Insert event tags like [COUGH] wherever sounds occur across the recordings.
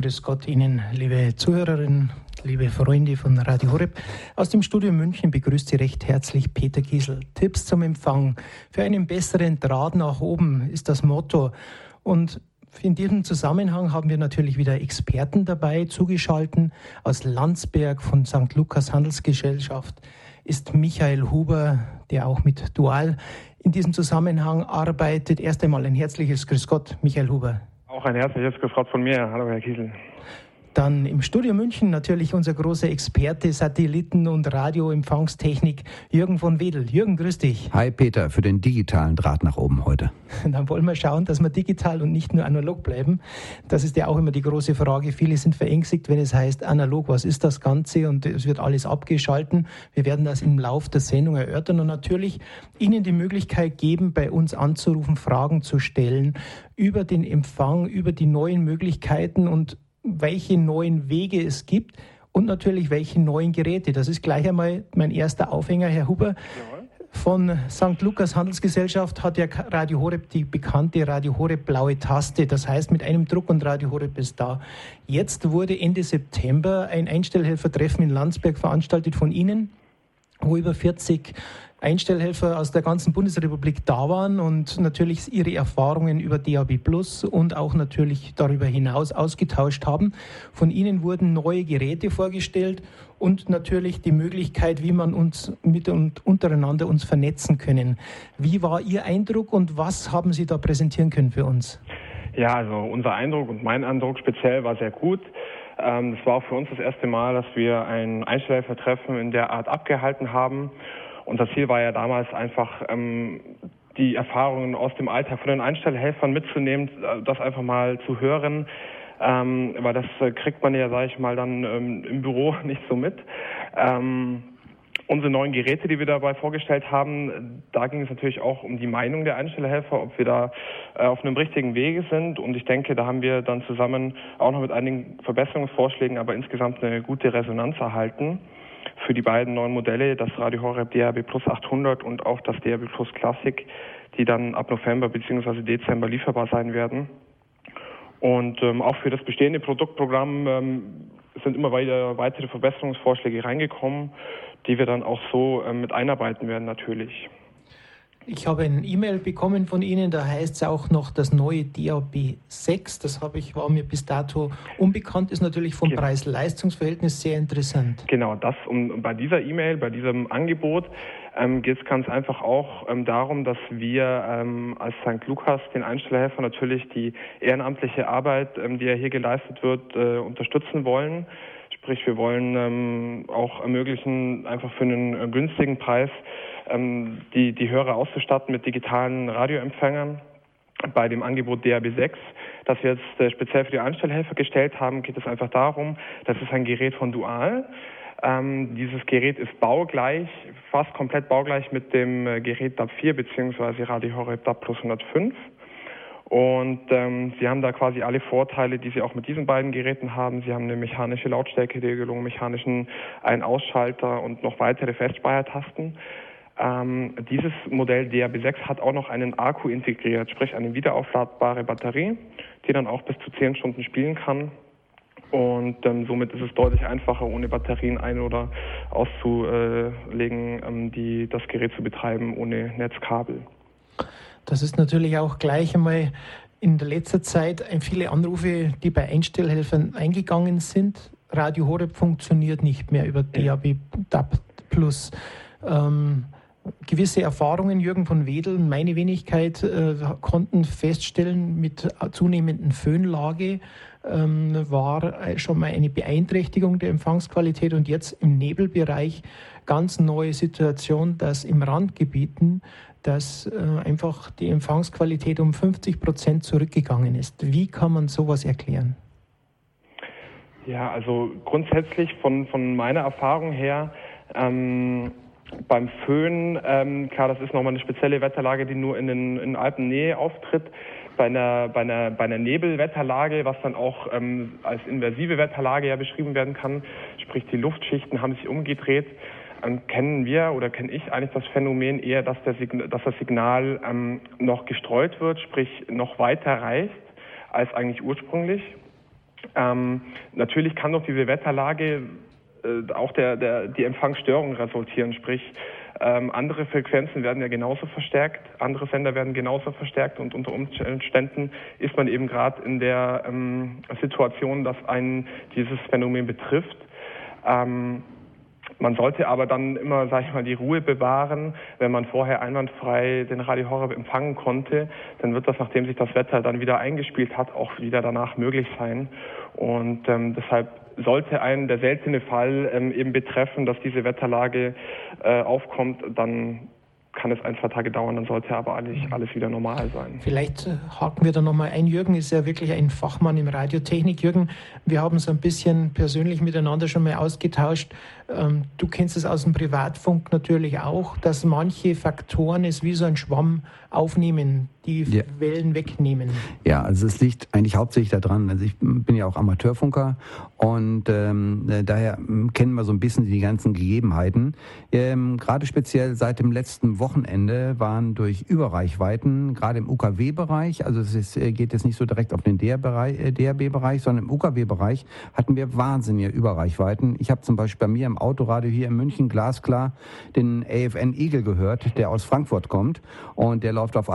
Grüß Gott Ihnen, liebe Zuhörerinnen, liebe Freunde von Radio Horeb. Aus dem Studio München begrüßt Sie recht herzlich Peter Kiesel. Tipps zum Empfang. Für einen besseren Draht nach oben ist das Motto. Und in diesem Zusammenhang haben wir natürlich wieder Experten dabei zugeschalten. Aus Landsberg von St. Lukas Handelsgesellschaft ist Michael Huber, der auch mit Dual in diesem Zusammenhang arbeitet. Erst einmal ein herzliches Grüß Gott, Michael Huber. Auch ein herzliches Grüß von mir. Hallo, Herr Kiesel. Dann im Studio München natürlich unser großer Experte Satelliten- und Radioempfangstechnik Jürgen von Wedel. Jürgen, grüß dich. Hi Peter, für den digitalen Draht nach oben heute. [LAUGHS] Dann wollen wir schauen, dass wir digital und nicht nur analog bleiben. Das ist ja auch immer die große Frage. Viele sind verängstigt, wenn es heißt analog, was ist das Ganze und es wird alles abgeschalten. Wir werden das im Laufe der Sendung erörtern und natürlich Ihnen die Möglichkeit geben, bei uns anzurufen, Fragen zu stellen über den Empfang, über die neuen Möglichkeiten und welche neuen Wege es gibt und natürlich welche neuen Geräte. Das ist gleich einmal mein erster Aufhänger, Herr Huber. Von St. Lukas Handelsgesellschaft hat ja Radio Horeb die bekannte Radio Horeb blaue Taste. Das heißt, mit einem Druck und Radio Horeb ist da. Jetzt wurde Ende September ein Einstellhelfertreffen in Landsberg veranstaltet von Ihnen, wo über 40 Einstellhelfer aus der ganzen Bundesrepublik da waren und natürlich ihre Erfahrungen über DAB Plus und auch natürlich darüber hinaus ausgetauscht haben. Von ihnen wurden neue Geräte vorgestellt und natürlich die Möglichkeit, wie man uns mit und untereinander uns vernetzen können. Wie war Ihr Eindruck und was haben Sie da präsentieren können für uns? Ja, also unser Eindruck und mein Eindruck speziell war sehr gut. Ähm, es war auch für uns das erste Mal, dass wir ein Einstellhelfertreffen in der Art abgehalten haben. Unser Ziel war ja damals einfach, ähm, die Erfahrungen aus dem Alltag von den Einstellhelfern mitzunehmen, äh, das einfach mal zu hören, ähm, weil das äh, kriegt man ja, sage ich mal, dann ähm, im Büro [LAUGHS] nicht so mit. Ähm, unsere neuen Geräte, die wir dabei vorgestellt haben, da ging es natürlich auch um die Meinung der Einstellhelfer, ob wir da äh, auf einem richtigen Wege sind. Und ich denke, da haben wir dann zusammen auch noch mit einigen Verbesserungsvorschlägen, aber insgesamt eine gute Resonanz erhalten für die beiden neuen Modelle, das Radio Horeb DAB Plus 800 und auch das DAB Plus Classic, die dann ab November bzw. Dezember lieferbar sein werden. Und ähm, auch für das bestehende Produktprogramm ähm, sind immer weiter weitere Verbesserungsvorschläge reingekommen, die wir dann auch so ähm, mit einarbeiten werden natürlich. Ich habe ein E-Mail bekommen von Ihnen, da heißt es auch noch das neue DAB 6. Das habe ich, war mir bis dato unbekannt, ist natürlich vom genau. Preis-Leistungs-Verhältnis sehr interessant. Genau, das um bei dieser E-Mail, bei diesem Angebot ähm, geht es ganz einfach auch ähm, darum, dass wir ähm, als St. Lukas den Einstellhelfer natürlich die ehrenamtliche Arbeit, ähm, die ja hier geleistet wird, äh, unterstützen wollen. Sprich, wir wollen ähm, auch ermöglichen, einfach für einen äh, günstigen Preis ähm, die, die Hörer auszustatten mit digitalen Radioempfängern. Bei dem Angebot DAB6, das wir jetzt äh, speziell für die Anstellhelfer gestellt haben, geht es einfach darum, das ist ein Gerät von Dual. Ähm, dieses Gerät ist baugleich, fast komplett baugleich mit dem äh, Gerät DAB 4 bzw. Radio Horeb DAB Plus 105. Und ähm, Sie haben da quasi alle Vorteile, die Sie auch mit diesen beiden Geräten haben. Sie haben eine mechanische Lautstärkeregelung, mechanischen Ein-Ausschalter und noch weitere Festspeichertasten. Ähm, dieses Modell DAB6 hat auch noch einen Akku integriert, sprich eine wiederaufladbare Batterie, die dann auch bis zu 10 Stunden spielen kann. Und ähm, somit ist es deutlich einfacher, ohne Batterien ein- oder auszulegen, ähm, die, das Gerät zu betreiben, ohne Netzkabel. Das ist natürlich auch gleich einmal in der letzten Zeit viele Anrufe, die bei Einstellhelfern eingegangen sind. Radio Horeb funktioniert nicht mehr über DAB DAB Plus. Ähm, gewisse Erfahrungen, Jürgen von Wedel, meine Wenigkeit, äh, konnten feststellen, mit zunehmenden Föhnlage ähm, war schon mal eine Beeinträchtigung der Empfangsqualität und jetzt im Nebelbereich ganz neue Situation, dass im Randgebieten dass äh, einfach die Empfangsqualität um 50 Prozent zurückgegangen ist. Wie kann man sowas erklären? Ja, also grundsätzlich von, von meiner Erfahrung her ähm, beim Föhn, ähm, klar, das ist nochmal eine spezielle Wetterlage, die nur in den in Alpennähe auftritt. Bei einer, bei, einer, bei einer Nebelwetterlage, was dann auch ähm, als inversive Wetterlage ja beschrieben werden kann, sprich die Luftschichten haben sich umgedreht, ähm, kennen wir oder kenne ich eigentlich das Phänomen eher, dass, der Signal, dass das Signal ähm, noch gestreut wird, sprich noch weiter reicht als eigentlich ursprünglich. Ähm, natürlich kann doch diese Wetterlage äh, auch der, der, die Empfangsstörung resultieren, sprich ähm, andere Frequenzen werden ja genauso verstärkt, andere Sender werden genauso verstärkt und unter Umständen ist man eben gerade in der ähm, Situation, dass einen dieses Phänomen betrifft. Ähm, man sollte aber dann immer, sag ich mal, die Ruhe bewahren. Wenn man vorher einwandfrei den Radio Horror empfangen konnte, dann wird das, nachdem sich das Wetter dann wieder eingespielt hat, auch wieder danach möglich sein. Und ähm, deshalb sollte einen der seltene Fall ähm, eben betreffen, dass diese Wetterlage äh, aufkommt, dann kann es ein, zwei Tage dauern, dann sollte aber alles, alles wieder normal sein. Vielleicht äh, haken wir da nochmal ein. Jürgen ist ja wirklich ein Fachmann im Radiotechnik. Jürgen, wir haben es ein bisschen persönlich miteinander schon mal ausgetauscht. Ähm, du kennst es aus dem Privatfunk natürlich auch, dass manche Faktoren es wie so ein Schwamm aufnehmen, die ja. Wellen wegnehmen. Ja, also es liegt eigentlich hauptsächlich daran, also ich bin ja auch Amateurfunker und ähm, äh, daher ähm, kennen wir so ein bisschen die ganzen Gegebenheiten. Ähm, gerade speziell seit dem letzten Wochenende waren durch Überreichweiten, gerade im UKW-Bereich, also es ist, äh, geht jetzt nicht so direkt auf den DRB-Bereich, äh, sondern im UKW-Bereich hatten wir wahnsinnige Überreichweiten. Ich habe zum Beispiel bei mir im Autoradio hier in München glasklar den AFN Eagle gehört, der aus Frankfurt kommt und der läuft auf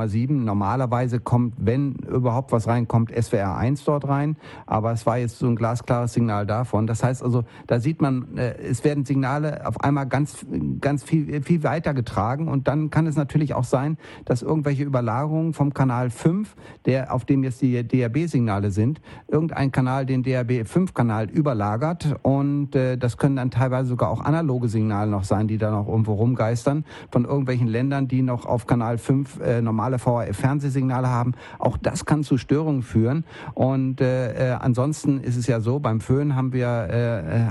98,7. Normalerweise kommt, wenn überhaupt was reinkommt, SWR 1 dort rein, aber es war jetzt so ein glasklares Signal davon. Das heißt also, da sieht man, äh, es werden Signale auf einmal ganz, ganz viel, viel weiter getragen und dann kann es natürlich auch sein, dass irgendwelche Überlagerungen vom Kanal 5, der, auf dem jetzt die DAB-Signale sind, irgendein Kanal den DAB-5-Kanal überlagert und äh, das können dann teilweise sogar auch analoge Signale noch sein, die da noch irgendwo rumgeistern, von irgendwelchen Ländern, die noch auf Kanal 5 äh, normale VHF-Fernsehsignale haben. Auch das kann zu Störungen führen. Und äh, äh, ansonsten ist es ja so, beim Föhn haben wir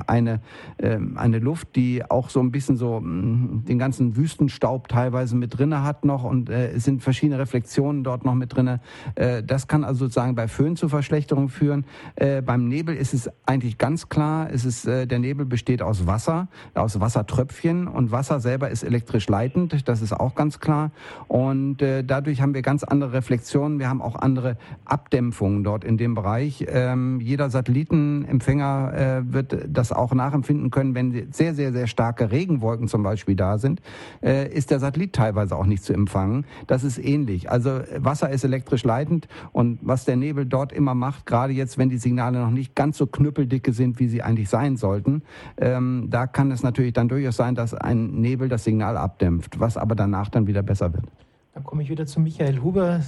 äh, eine, äh, eine Luft, die auch so ein bisschen so mh, mm, den ganzen Wüstenstaub teilweise mit drinne hat noch und äh, es sind verschiedene Reflexionen dort noch mit drinne. Äh, das kann also sozusagen bei Föhn zu Verschlechterungen führen. Äh, beim Nebel ist es eigentlich ganz klar, es ist, äh, der Nebel besteht aus Wasser, aus Wassertröpfchen und Wasser selber ist elektrisch leitend, das ist auch ganz klar. Und äh, dadurch haben wir ganz andere Reflexionen, wir haben auch andere Abdämpfungen dort in dem Bereich. Ähm, jeder Satellitenempfänger äh, wird das auch nachempfinden können, wenn sehr, sehr, sehr starke Regenwolken zum Beispiel da sind, äh, ist der Satellit teilweise auch nicht zu empfangen. Das ist ähnlich. Also Wasser ist elektrisch leitend und was der Nebel dort immer macht, gerade jetzt, wenn die Signale noch nicht ganz so knüppeldicke sind, wie sie eigentlich sein sollten, ähm, da kann es natürlich dann durchaus sein, dass ein Nebel das Signal abdämpft, was aber danach dann wieder besser wird. Dann komme ich wieder zu Michael Huber.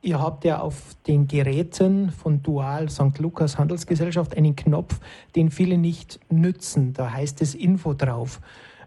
Ihr habt ja auf den Geräten von Dual St. Lukas Handelsgesellschaft einen Knopf, den viele nicht nützen. Da heißt es Info drauf.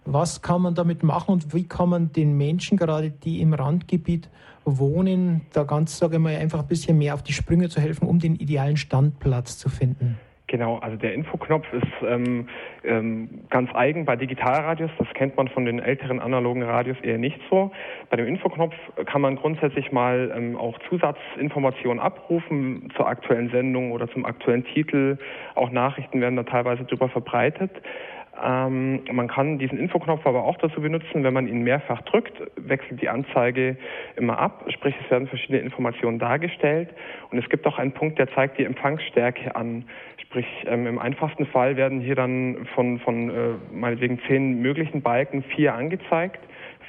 Was kann man damit machen und wie kann man den Menschen, gerade die im Randgebiet wohnen, da ganz, sage ich mal, einfach ein bisschen mehr auf die Sprünge zu helfen, um den idealen Standplatz zu finden? Genau, also der Infoknopf ist ähm, ähm, ganz eigen bei Digitalradios. Das kennt man von den älteren analogen Radios eher nicht so. Bei dem Infoknopf kann man grundsätzlich mal ähm, auch Zusatzinformationen abrufen zur aktuellen Sendung oder zum aktuellen Titel. Auch Nachrichten werden da teilweise drüber verbreitet. Ähm, man kann diesen Infoknopf aber auch dazu benutzen, wenn man ihn mehrfach drückt, wechselt die Anzeige immer ab, sprich es werden verschiedene Informationen dargestellt und es gibt auch einen Punkt, der zeigt die Empfangsstärke an. Sprich, ähm, im einfachsten Fall werden hier dann von, von äh, meinetwegen zehn möglichen Balken vier angezeigt.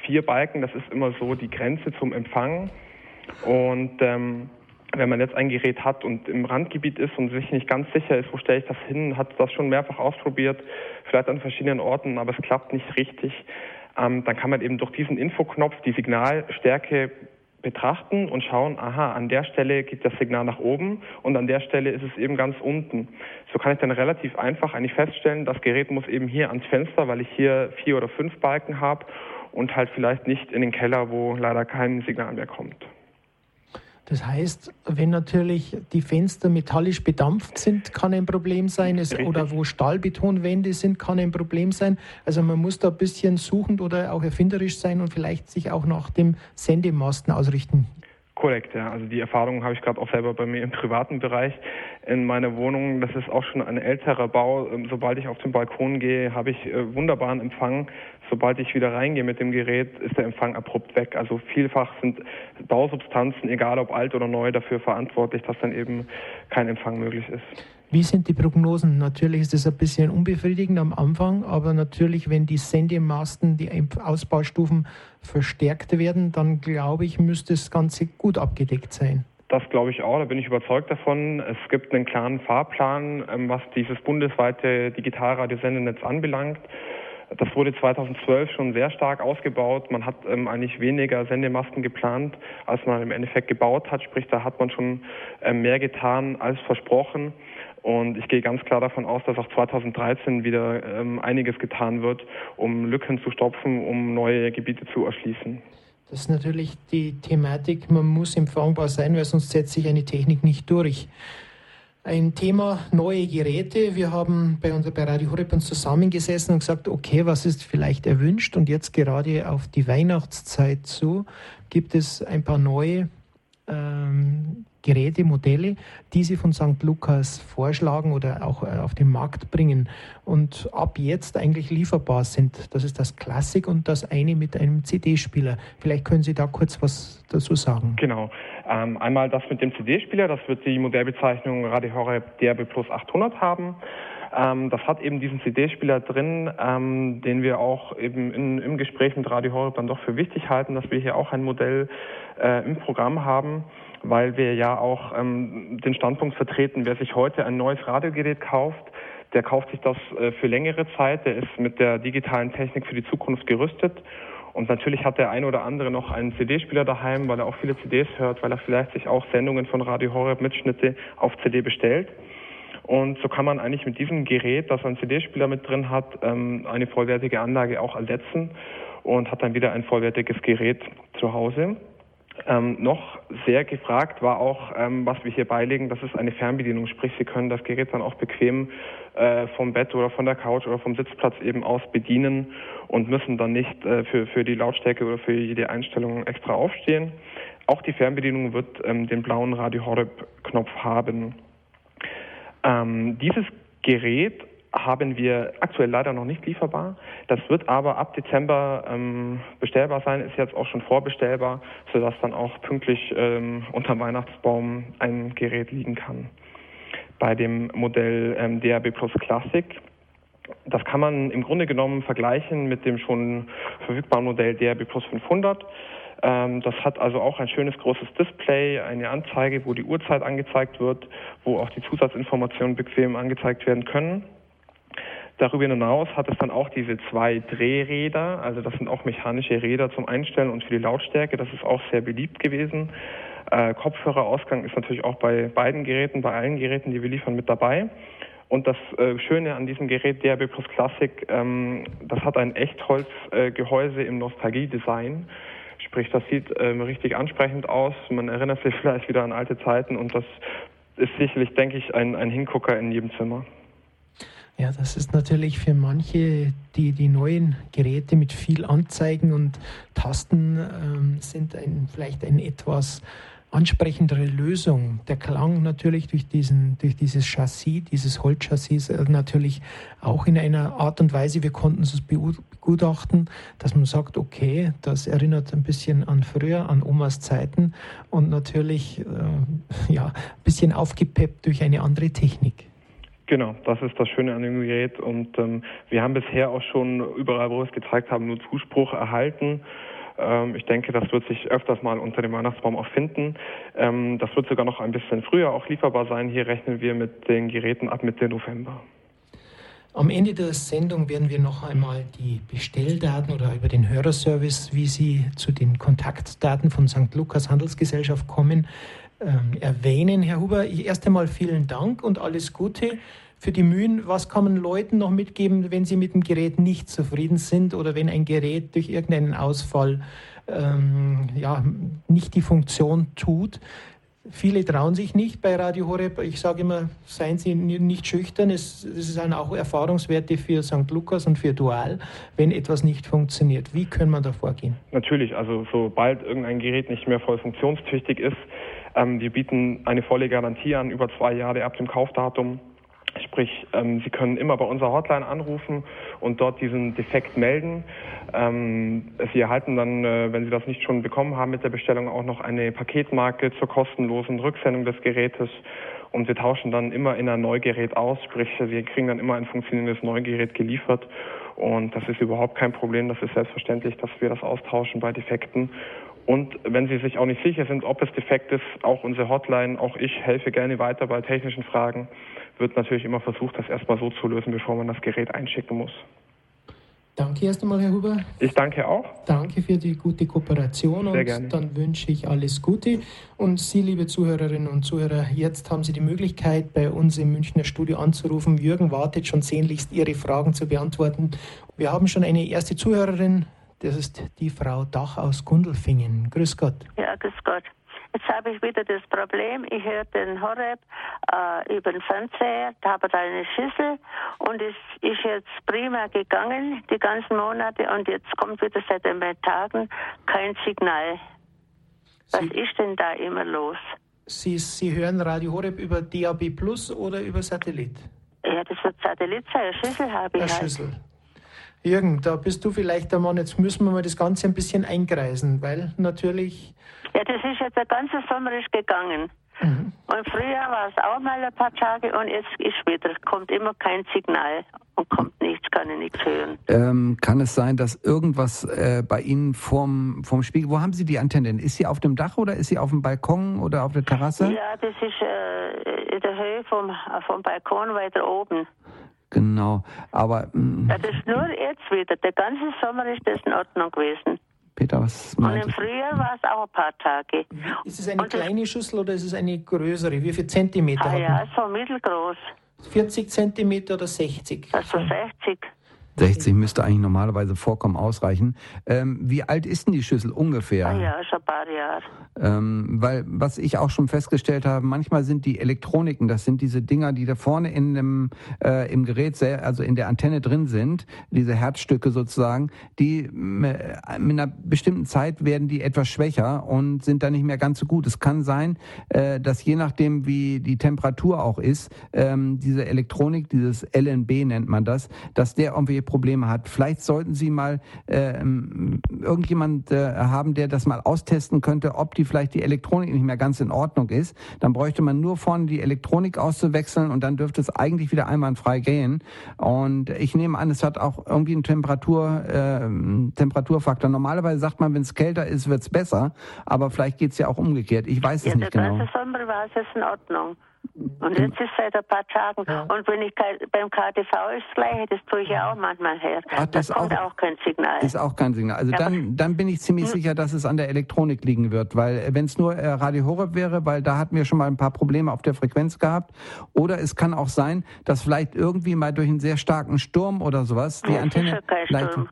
Vier Balken, das ist immer so die Grenze zum Empfang. Und ähm, wenn man jetzt ein Gerät hat und im Randgebiet ist und sich nicht ganz sicher ist, wo stelle ich das hin, hat das schon mehrfach ausprobiert, vielleicht an verschiedenen Orten, aber es klappt nicht richtig, ähm, dann kann man eben durch diesen Infoknopf die Signalstärke betrachten und schauen, aha, an der Stelle geht das Signal nach oben und an der Stelle ist es eben ganz unten. So kann ich dann relativ einfach eigentlich feststellen, das Gerät muss eben hier ans Fenster, weil ich hier vier oder fünf Balken habe und halt vielleicht nicht in den Keller, wo leider kein Signal mehr kommt. Das heißt, wenn natürlich die Fenster metallisch bedampft sind, kann ein Problem sein. Es, oder wo Stahlbetonwände sind, kann ein Problem sein. Also man muss da ein bisschen suchend oder auch erfinderisch sein und vielleicht sich auch nach dem Sendemasten ausrichten. Korrekt, ja. Also die Erfahrung habe ich gerade auch selber bei mir im privaten Bereich. In meiner Wohnung, das ist auch schon ein älterer Bau. Ähm, sobald ich auf den Balkon gehe, habe ich äh, wunderbaren Empfang sobald ich wieder reingehe mit dem Gerät, ist der Empfang abrupt weg. Also vielfach sind Bausubstanzen, egal ob alt oder neu, dafür verantwortlich, dass dann eben kein Empfang möglich ist. Wie sind die Prognosen? Natürlich ist es ein bisschen unbefriedigend am Anfang, aber natürlich, wenn die Sendemasten, die Ausbaustufen verstärkt werden, dann glaube ich, müsste das Ganze gut abgedeckt sein. Das glaube ich auch, da bin ich überzeugt davon. Es gibt einen klaren Fahrplan, ähm, was dieses bundesweite Digitalradiosendenetz anbelangt. Das wurde 2012 schon sehr stark ausgebaut. Man hat ähm, eigentlich weniger Sendemasten geplant, als man im Endeffekt gebaut hat. Sprich, da hat man schon ähm, mehr getan als versprochen. Und ich gehe ganz klar davon aus, dass auch 2013 wieder ähm, einiges getan wird, um Lücken zu stopfen, um neue Gebiete zu erschließen. Das ist natürlich die Thematik, man muss empfangbar sein, weil sonst setzt sich eine Technik nicht durch. Ein Thema neue Geräte. Wir haben bei, uns, bei Radio Horeb uns zusammengesessen und gesagt, okay, was ist vielleicht erwünscht? Und jetzt gerade auf die Weihnachtszeit zu, gibt es ein paar neue ähm, Geräte, Modelle, die sie von St. Lukas vorschlagen oder auch äh, auf den Markt bringen und ab jetzt eigentlich lieferbar sind. Das ist das Klassik und das eine mit einem CD-Spieler. Vielleicht können Sie da kurz was dazu sagen. Genau. Ähm, einmal das mit dem CD-Spieler, das wird die Modellbezeichnung Radio Horeb DRB Plus 800 haben. Ähm, das hat eben diesen CD-Spieler drin, ähm, den wir auch eben in, im Gespräch mit Radio Horeb dann doch für wichtig halten, dass wir hier auch ein Modell äh, im Programm haben weil wir ja auch ähm, den Standpunkt vertreten, wer sich heute ein neues Radiogerät kauft, der kauft sich das äh, für längere Zeit, der ist mit der digitalen Technik für die Zukunft gerüstet. Und natürlich hat der eine oder andere noch einen CD-Spieler daheim, weil er auch viele CDs hört, weil er vielleicht sich auch Sendungen von Radio Horeb Mitschnitte auf CD bestellt. Und so kann man eigentlich mit diesem Gerät, das einen CD-Spieler mit drin hat, ähm, eine vollwertige Anlage auch ersetzen und hat dann wieder ein vollwertiges Gerät zu Hause. Ähm, noch sehr gefragt war auch, ähm, was wir hier beilegen, das ist eine Fernbedienung, sprich Sie können das Gerät dann auch bequem äh, vom Bett oder von der Couch oder vom Sitzplatz eben aus bedienen und müssen dann nicht äh, für, für die Lautstärke oder für jede Einstellung extra aufstehen. Auch die Fernbedienung wird ähm, den blauen Radio Horeb Knopf haben. Ähm, dieses Gerät haben wir aktuell leider noch nicht lieferbar. Das wird aber ab Dezember ähm, bestellbar sein, ist jetzt auch schon vorbestellbar, sodass dann auch pünktlich ähm, unter Weihnachtsbaum ein Gerät liegen kann. Bei dem Modell ähm, DAB Plus Classic das kann man im Grunde genommen vergleichen mit dem schon verfügbaren Modell DRB Plus 500. Ähm, das hat also auch ein schönes großes Display, eine Anzeige, wo die Uhrzeit angezeigt wird, wo auch die Zusatzinformationen bequem angezeigt werden können. Darüber hinaus hat es dann auch diese zwei Drehräder, also das sind auch mechanische Räder zum Einstellen und für die Lautstärke. Das ist auch sehr beliebt gewesen. Äh, Kopfhörerausgang ist natürlich auch bei beiden Geräten, bei allen Geräten, die wir liefern, mit dabei. Und das äh, Schöne an diesem Gerät DRB Plus Classic, ähm, das hat ein Echtholzgehäuse äh, im Nostalgie-Design. Sprich, das sieht ähm, richtig ansprechend aus. Man erinnert sich [LAUGHS] vielleicht wieder an alte Zeiten und das ist sicherlich, denke ich, ein, ein Hingucker in jedem Zimmer. Ja, das ist natürlich für manche, die die neuen Geräte mit viel Anzeigen und Tasten ähm, sind ein, vielleicht ein etwas ansprechendere Lösung. Der Klang natürlich durch, diesen, durch dieses Chassis, dieses Holzchassis äh, natürlich auch in einer Art und Weise, wir konnten es begutachten, dass man sagt, okay, das erinnert ein bisschen an früher, an Omas Zeiten und natürlich äh, ja, ein bisschen aufgepeppt durch eine andere Technik. Genau, das ist das Schöne an dem Gerät und ähm, wir haben bisher auch schon überall, wo wir es gezeigt haben, nur Zuspruch erhalten. Ähm, ich denke, das wird sich öfters mal unter dem Weihnachtsbaum auch finden. Ähm, das wird sogar noch ein bisschen früher auch lieferbar sein. Hier rechnen wir mit den Geräten ab Mitte November. Am Ende der Sendung werden wir noch einmal die Bestelldaten oder über den Hörerservice, wie Sie zu den Kontaktdaten von St. Lukas Handelsgesellschaft kommen, ähm, erwähnen. Herr Huber, erst einmal vielen Dank und alles Gute für die Mühen. Was kann man Leuten noch mitgeben, wenn sie mit dem Gerät nicht zufrieden sind oder wenn ein Gerät durch irgendeinen Ausfall ähm, ja, nicht die Funktion tut? Viele trauen sich nicht bei Radio Horeb. Ich sage immer, seien Sie nicht schüchtern. Es, es sind auch Erfahrungswerte für St. Lukas und für Dual, wenn etwas nicht funktioniert. Wie können wir da vorgehen? Natürlich, also sobald irgendein Gerät nicht mehr voll funktionstüchtig ist, ähm, wir bieten eine volle Garantie an, über zwei Jahre ab dem Kaufdatum. Sprich, ähm, Sie können immer bei unserer Hotline anrufen und dort diesen Defekt melden. Ähm, Sie erhalten dann, äh, wenn Sie das nicht schon bekommen haben mit der Bestellung, auch noch eine Paketmarke zur kostenlosen Rücksendung des Gerätes. Und wir tauschen dann immer in ein Neugerät aus, sprich, Sie kriegen dann immer ein funktionierendes Neugerät geliefert. Und das ist überhaupt kein Problem. Das ist selbstverständlich, dass wir das austauschen bei Defekten. Und wenn Sie sich auch nicht sicher sind, ob es defekt ist, auch unsere Hotline, auch ich helfe gerne weiter bei technischen Fragen, wird natürlich immer versucht, das erstmal so zu lösen, bevor man das Gerät einschicken muss. Danke erst einmal, Herr Huber. Ich danke auch. Danke für die gute Kooperation Sehr und gerne. dann wünsche ich alles Gute. Und Sie, liebe Zuhörerinnen und Zuhörer, jetzt haben Sie die Möglichkeit, bei uns im Münchner Studio anzurufen. Jürgen wartet schon sehnlichst, Ihre Fragen zu beantworten. Wir haben schon eine erste Zuhörerin, das ist die Frau Dach aus Gundelfingen. Grüß Gott. Ja, grüß Gott. Jetzt habe ich wieder das Problem, ich höre den Horeb äh, über den Fernseher, da habe ich eine Schüssel und es ist jetzt prima gegangen, die ganzen Monate, und jetzt kommt wieder seit ein paar Tagen kein Signal. Was Sie, ist denn da immer los? Sie, Sie hören Radio Horeb über DAB Plus oder über Satellit? Ja, das wird Satellit sein, eine Schüssel habe ich Herr halt. Schüssel. Jürgen, da bist du vielleicht der Mann. Jetzt müssen wir mal das Ganze ein bisschen eingreisen, weil natürlich Ja, das ist jetzt der ganze Sommer ist gegangen. Mhm. Und früher war es auch mal ein paar Tage und jetzt ist wieder, kommt immer kein Signal und kommt nichts, kann ich nichts hören. Ähm, kann es sein, dass irgendwas äh, bei Ihnen vorm, vorm Spiegel, wo haben Sie die Antenne denn? Ist sie auf dem Dach oder ist sie auf dem Balkon oder auf der Terrasse? Ja, das ist äh, in der Höhe vom, vom Balkon weiter oben. Genau, aber mh, Ja, das ist nur jetzt wieder. Der ganze Sommer ist das in Ordnung gewesen. Peter, was Und im Frühjahr war es auch ein paar Tage. ist es eine Und das- kleine Schüssel oder ist es eine größere? Wie viel Zentimeter Ah hat ja, so mittelgroß. man? 40 Zentimeter oder 60? Also 60. 60 müsste eigentlich normalerweise vollkommen ausreichen. Ähm, wie alt ist denn die Schüssel ungefähr? Ah ja, schon ein paar Jahre. Ähm, weil, was ich auch schon festgestellt habe, manchmal sind die Elektroniken, das sind diese Dinger, die da vorne in dem, äh, im Gerät, also in der Antenne drin sind, diese Herzstücke sozusagen, die äh, mit einer bestimmten Zeit werden die etwas schwächer und sind dann nicht mehr ganz so gut. Es kann sein, äh, dass je nachdem, wie die Temperatur auch ist, ähm, diese Elektronik, dieses LNB nennt man das, dass der irgendwie Probleme hat. Vielleicht sollten Sie mal äh, irgendjemand äh, haben, der das mal austesten könnte, ob die vielleicht die Elektronik nicht mehr ganz in Ordnung ist. Dann bräuchte man nur vorne die Elektronik auszuwechseln und dann dürfte es eigentlich wieder einwandfrei gehen. Und ich nehme an, es hat auch irgendwie einen Temperatur, äh, Temperaturfaktor. Normalerweise sagt man, wenn es kälter ist, wird es besser, aber vielleicht geht es ja auch umgekehrt. Ich weiß es Ja, der nicht genau. ganze Sommer war es in Ordnung. Und jetzt ist seit ein paar Tagen. Ja. Und wenn ich beim KTV ist das Gleiche, das tue ich ja auch manchmal her. Ah, das da kommt auch- auch, kein Signal. Ist auch kein Signal. Also Ja, dann, dann bin ich ziemlich sicher, dass es an der Elektronik liegen wird, weil wenn es nur äh, Radio Horeb wäre, weil da hatten wir schon mal ein paar Probleme auf der Frequenz gehabt. Oder es kann auch sein, dass vielleicht irgendwie mal durch einen sehr starken Sturm oder sowas die Ja, Antenne ja kein Sturm.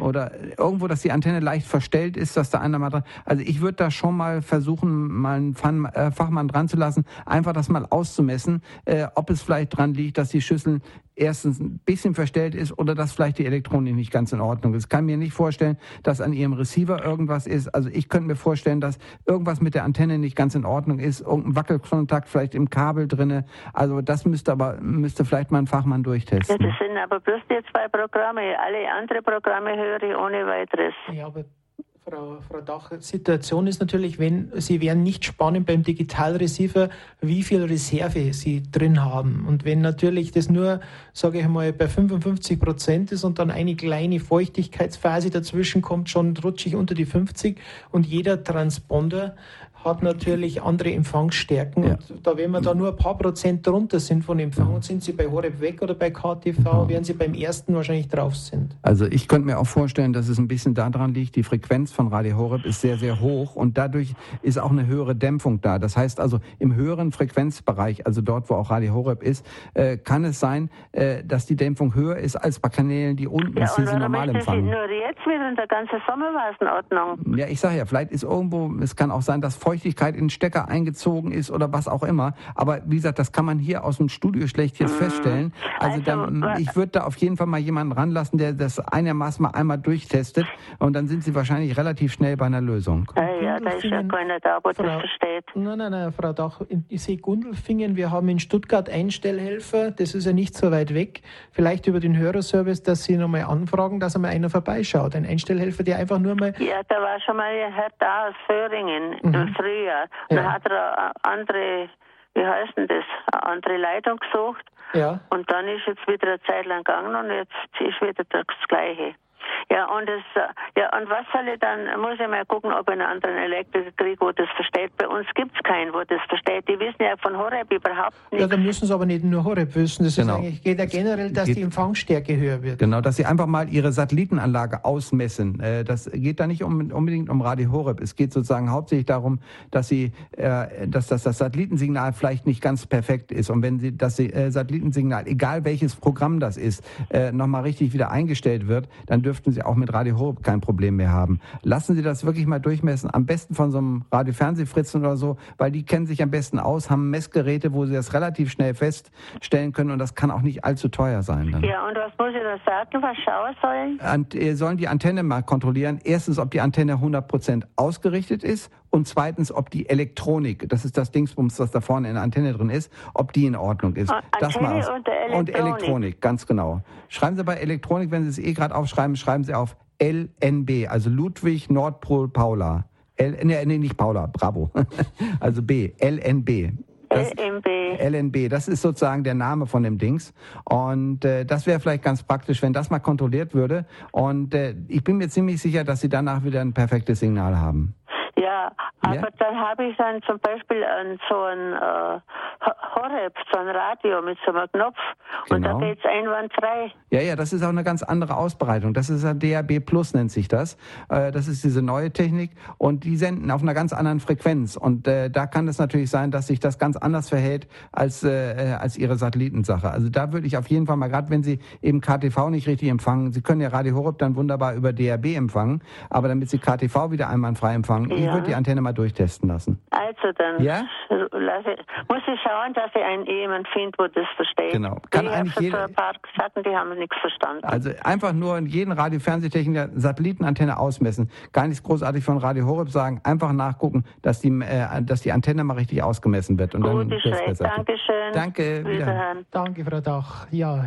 Oder irgendwo, dass die Antenne leicht verstellt ist, dass da einer mal dran. Also ich würde da schon mal versuchen, mal einen äh, Fachmann dran zu lassen, einfach das mal auszumessen, äh, ob es vielleicht dran liegt, dass die Schüssel erstens ein bisschen verstellt ist oder dass vielleicht die Elektronik nicht ganz in Ordnung ist. Ich kann mir nicht vorstellen, dass an ihrem Receiver irgendwas ist. Also ich könnte mir vorstellen, dass irgendwas mit der Antenne nicht ganz in Ordnung ist, irgendein Wackelkontakt vielleicht im Kabel drinne. Also das müsste aber müsste vielleicht mal ein Fachmann Ja, durchtesten. das sind aber bloß die zwei Programme. Alle anderen Programme höre ich ohne weiteres. Ja, aber Frau, Frau Dach, Situation ist natürlich, wenn Sie wären nicht spannend beim Digitalreceiver, wie viel Reserve Sie drin haben. Und wenn natürlich das nur, sage ich mal, bei 55 Prozent ist und dann eine kleine Feuchtigkeitsphase dazwischen kommt, schon rutsche ich unter die 50 und jeder Transponder hat natürlich andere Empfangsstärken. Ja. Und da, wenn wir da nur ein paar Prozent drunter sind von Empfang, sind Sie bei Horeb weg oder bei KTV, werden Sie beim ersten wahrscheinlich drauf sind. Also ich könnte mir auch vorstellen, dass es ein bisschen daran liegt, die Frequenz von Radio Horeb ist sehr, sehr hoch und dadurch ist auch eine höhere Dämpfung da. Das heißt also, im höheren Frequenzbereich, also dort, wo auch Radio Horeb ist, äh, kann es sein, äh, dass die Dämpfung höher ist als bei Kanälen, die unten Ja, und sie normal empfangen. nur jetzt wieder und der ganze Sommer war es in Ordnung? Ja, ich sage ja, vielleicht ist irgendwo, es kann auch sein, dass Feuchtigkeit in den Stecker eingezogen ist oder was auch immer. Aber wie gesagt, das kann man hier aus dem Studio schlecht jetzt mhm. feststellen. Also, also dann, ich würde da auf jeden Fall mal jemanden ranlassen, der das einigermaßen mal einmal durchtestet und dann sind Sie wahrscheinlich relativ schnell bei einer Lösung. Ja, ja da ist ja keiner da, wo Frau, das versteht. Nein, nein, nein, Frau Dach, ich sehe Gundelfingen, wir haben in Stuttgart Einstellhelfer, das ist ja nicht so weit weg. Vielleicht über den Hörerservice, dass Sie nochmal anfragen, dass einmal einer vorbeischaut. Ein Einstellhelfer, der einfach nur mal... Ja, da war schon mal ein Herr da aus Föhringen mhm. Und ja. da hat er eine andere, wie heißt denn das, andere Leitung gesucht. Ja. Und dann ist jetzt wieder eine Zeit lang gegangen und jetzt ist wieder das Gleiche. Ja, und das, äh, ja, und was soll ich dann, muss ich mal gucken, ob ich einen anderen Elektriker kriege, wo das versteht. Bei uns gibt es keinen, wo das versteht. Die wissen ja von Horeb überhaupt nicht. Ja, dann müssen sie aber nicht nur Horeb wissen. Das genau. ist eigentlich, geht ja generell, dass geht, die Empfangsstärke höher wird. Genau, dass sie einfach mal ihre Satellitenanlage ausmessen. Äh, das geht da nicht unbedingt um Radio Horeb. Es geht sozusagen hauptsächlich darum, dass sie, äh, dass das, das Satellitensignal vielleicht nicht ganz perfekt ist. Und wenn sie das Satellitensignal, egal welches Programm das ist, nochmal richtig wieder eingestellt wird, dann dürften Sie auch mit Radio Horeb kein Problem mehr haben. Lassen Sie das wirklich mal durchmessen, am besten von so einem Radio-Fernsehfritzen oder so, weil die kennen sich am besten aus, haben Messgeräte, wo Sie das relativ schnell feststellen können und das kann auch nicht allzu teuer sein. Dann. Ja, und was muss ich da sagen, was schauen sollen? Und, äh, sollen die Antenne mal kontrollieren. Erstens, ob die Antenne 100% ausgerichtet ist und zweitens, ob die Elektronik, das ist das Dingsbums, was da vorne in der Antenne drin ist, ob die in Ordnung ist. Antenne das mal und Elektronik. Und Elektronik, ganz genau. Schreiben Sie bei Elektronik, wenn Sie es eh gerade aufschreiben, schreiben Sie auf LNB, also Ludwig Nordpol Paula. L, nee, nee, nicht Paula, bravo. [LAUGHS] also B, LNB. Das, LNB. LNB, das ist sozusagen der Name von dem Dings. Und äh, das wäre vielleicht ganz praktisch, wenn das mal kontrolliert würde. Und äh, ich bin mir ziemlich sicher, dass Sie danach wieder ein perfektes Signal haben. Ja, aber ja? dann habe ich dann zum Beispiel an so ein äh, Horeb, so ein Radio mit so einem Knopf genau. und da genau. geht es einwandfrei. Ja, ja, das ist auch eine ganz andere Ausbreitung. Das ist ein DAB Plus nennt sich das. Äh, das ist diese neue Technik und die senden auf einer ganz anderen Frequenz und äh, da kann es natürlich sein, dass sich das ganz anders verhält als äh, als ihre Satellitensache. Also da würde ich auf jeden Fall mal gerade, wenn Sie eben KTV nicht richtig empfangen, Sie können ja Radio Horeb dann wunderbar über DAB empfangen, aber damit Sie KTV wieder einwandfrei empfangen, ja. Ich würde die Antenne mal durchtesten lassen. Also dann ja? lasse, muss ich schauen, dass ich einen jemand finde, wo das versteht. Genau. Kann ich eigentlich jeder, ein paar gesagt, die haben nichts verstanden. Also einfach nur in jeden Radio-Fernsehtechniker Satellitenantenne ausmessen. Gar nichts großartig von Radio Horeb sagen. Einfach nachgucken, dass die, äh, dass die Antenne mal richtig ausgemessen wird. Und Gut, dann ist Dankeschön. Danke. Wiederhören. Danke, Frau Dach. Ja,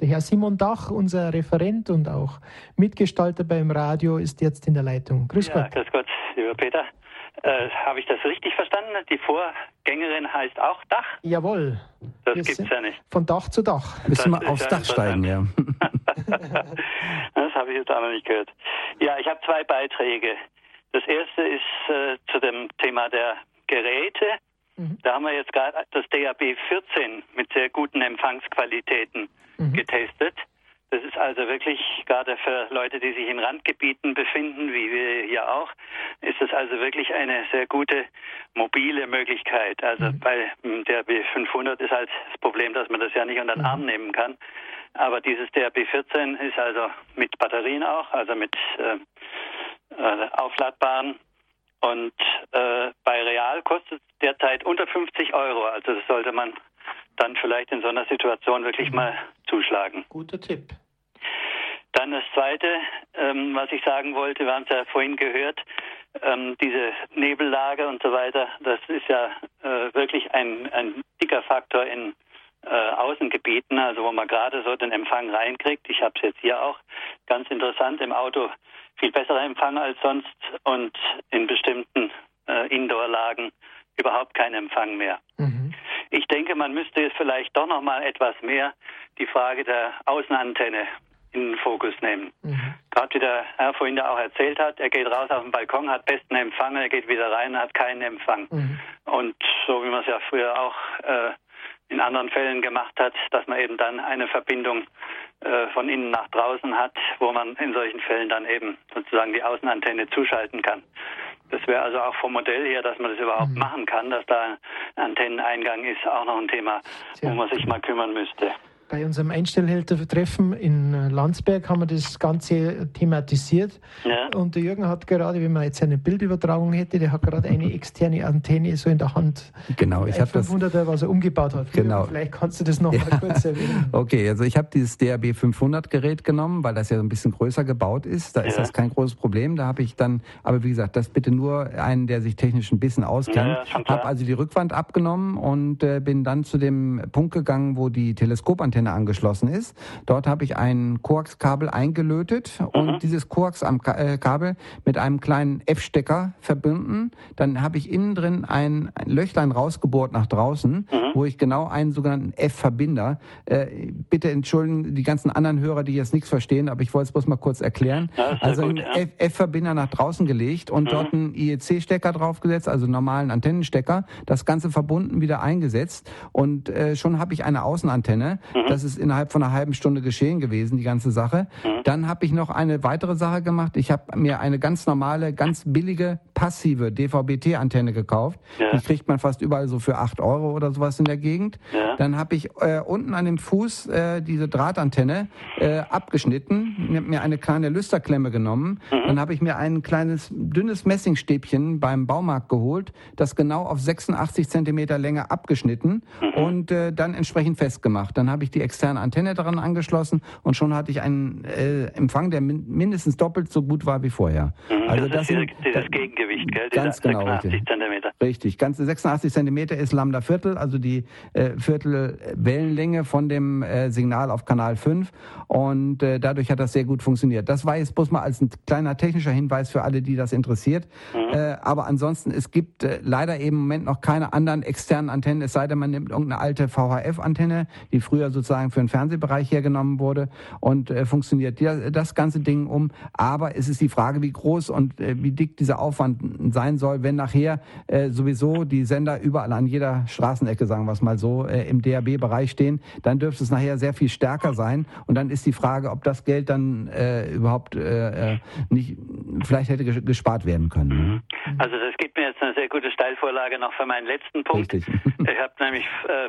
der Herr Simon Dach, unser Referent und auch Mitgestalter beim Radio, ist jetzt in der Leitung. Grüß ja, Gott. Grüß Gott, lieber Peter. Äh, Habe ich das richtig verstanden? Die Vorgängerin heißt auch Dach? Jawohl. Das gibt es ja nicht. Von Dach zu Dach. Müssen wir aufs ja Dach steigen, ja. [LAUGHS] das habe ich jetzt auch noch nicht gehört. Ja, ich habe zwei Beiträge. Das erste ist äh, zu dem Thema der Geräte. Mhm. Da haben wir jetzt gerade das DAB 14 mit sehr guten Empfangsqualitäten mhm. getestet. Das ist also wirklich, gerade für Leute, die sich in Randgebieten befinden, wie wir hier auch, ist es also wirklich eine sehr gute mobile Möglichkeit. Also mhm. bei der B500 ist halt das Problem, dass man das ja nicht unter den mhm. Arm nehmen kann. Aber dieses DRB14 ist also mit Batterien auch, also mit äh, äh, aufladbaren. Und äh, bei Real kostet es derzeit unter 50 Euro. Also das sollte man dann vielleicht in so einer Situation wirklich mhm. mal zuschlagen. Guter Tipp. Dann das Zweite, ähm, was ich sagen wollte, wir haben es ja vorhin gehört, ähm, diese Nebellage und so weiter, das ist ja äh, wirklich ein, ein dicker Faktor in äh, Außengebieten, also wo man gerade so den Empfang reinkriegt. Ich habe es jetzt hier auch ganz interessant im Auto viel besserer Empfang als sonst und in bestimmten äh, Indoor-Lagen überhaupt keinen Empfang mehr. Mhm. Ich denke, man müsste jetzt vielleicht doch noch mal etwas mehr die Frage der Außenantenne in den Fokus nehmen. Mhm. Gerade wie der Herr vorhin da auch erzählt hat, er geht raus auf den Balkon, hat besten Empfang, er geht wieder rein, hat keinen Empfang. Mhm. Und so wie man es ja früher auch äh, in anderen Fällen gemacht hat, dass man eben dann eine Verbindung äh, von innen nach draußen hat, wo man in solchen Fällen dann eben sozusagen die Außenantenne zuschalten kann. Das wäre also auch vom Modell her, dass man das überhaupt mhm. machen kann, dass da ein Antenneneingang ist, auch noch ein Thema, Tja. wo man sich mal kümmern müsste. Bei unserem Einstellhälter-Treffen in äh, Landsberg haben wir das Ganze thematisiert. Ja. Und der Jürgen hat gerade, wenn man jetzt eine Bildübertragung hätte, der hat gerade eine externe Antenne so in der Hand. Genau, ich habe das. 500er, was er umgebaut hat. Genau. Vielleicht kannst du das noch ja. mal kurz erwähnen. [LAUGHS] Okay, also ich habe dieses DAB 500 Gerät genommen, weil das ja ein bisschen größer gebaut ist. Da ja. ist das kein großes Problem. Da habe ich dann, aber wie gesagt, das bitte nur einen, der sich technisch ein bisschen auskennt. Ja, habe also die Rückwand abgenommen und äh, bin dann zu dem Punkt gegangen, wo die Teleskopantenne angeschlossen ist. Dort habe ich ein Koaxkabel eingelötet mhm. und dieses Koaxkabel äh, mit einem kleinen F-Stecker verbunden. Dann habe ich innen drin ein, ein Löchlein rausgebohrt nach draußen, mhm. wo ich genau einen sogenannten F-Verbinder. Äh, bitte entschuldigen die ganzen anderen Hörer, die jetzt nichts verstehen, aber ich wollte es bloß mal kurz erklären. Ja, also einen ja. F-Verbinder nach draußen gelegt und mhm. dort einen IEC-Stecker draufgesetzt, also normalen Antennenstecker. Das Ganze verbunden wieder eingesetzt und äh, schon habe ich eine Außenantenne. Mhm. Das ist innerhalb von einer halben Stunde geschehen gewesen, die ganze Sache. Mhm. Dann habe ich noch eine weitere Sache gemacht. Ich habe mir eine ganz normale, ganz billige, passive DVB-T-Antenne gekauft. Ja. Die kriegt man fast überall so für acht Euro oder sowas in der Gegend. Ja. Dann habe ich äh, unten an dem Fuß äh, diese Drahtantenne äh, abgeschnitten, mir eine kleine Lüsterklemme genommen. Mhm. Dann habe ich mir ein kleines, dünnes Messingstäbchen beim Baumarkt geholt, das genau auf 86 Zentimeter Länge abgeschnitten mhm. und äh, dann entsprechend festgemacht. Dann habe ich die externe Antenne daran angeschlossen und schon hatte ich einen äh, Empfang, der min mindestens doppelt so gut war wie vorher. Mhm, also das, das ist dieses, dieses Gegengewicht, gell? Ganz genau, 86 richtig. Zentimeter. Richtig, ganze 86 Zentimeter ist Lambda Viertel, also die äh, Viertel Wellenlänge von dem äh, Signal auf Kanal 5 und äh, dadurch hat das sehr gut funktioniert. Das war jetzt bloß mal als ein kleiner technischer Hinweis für alle, die das interessiert. Mhm. Äh, aber ansonsten, es gibt äh, leider eben im Moment noch keine anderen externen Antennen, es sei denn, man nimmt irgendeine alte VHF-Antenne, die früher sozusagen für den Fernsehbereich hergenommen wurde und äh, funktioniert das ganze Ding um. Aber es ist die Frage, wie groß und äh, wie dick dieser Aufwand sein soll, wenn nachher äh, sowieso die Sender überall an jeder Straßenecke, sagen wir es mal so, äh, im DAB-Bereich stehen, dann dürfte es nachher sehr viel stärker sein. Und dann ist die Frage, ob das Geld dann äh, überhaupt äh, nicht vielleicht hätte gespart werden können. Ne? Also das gibt mir jetzt eine sehr gute Steilvorlage noch für meinen letzten Punkt. Richtig. ich habe nämlich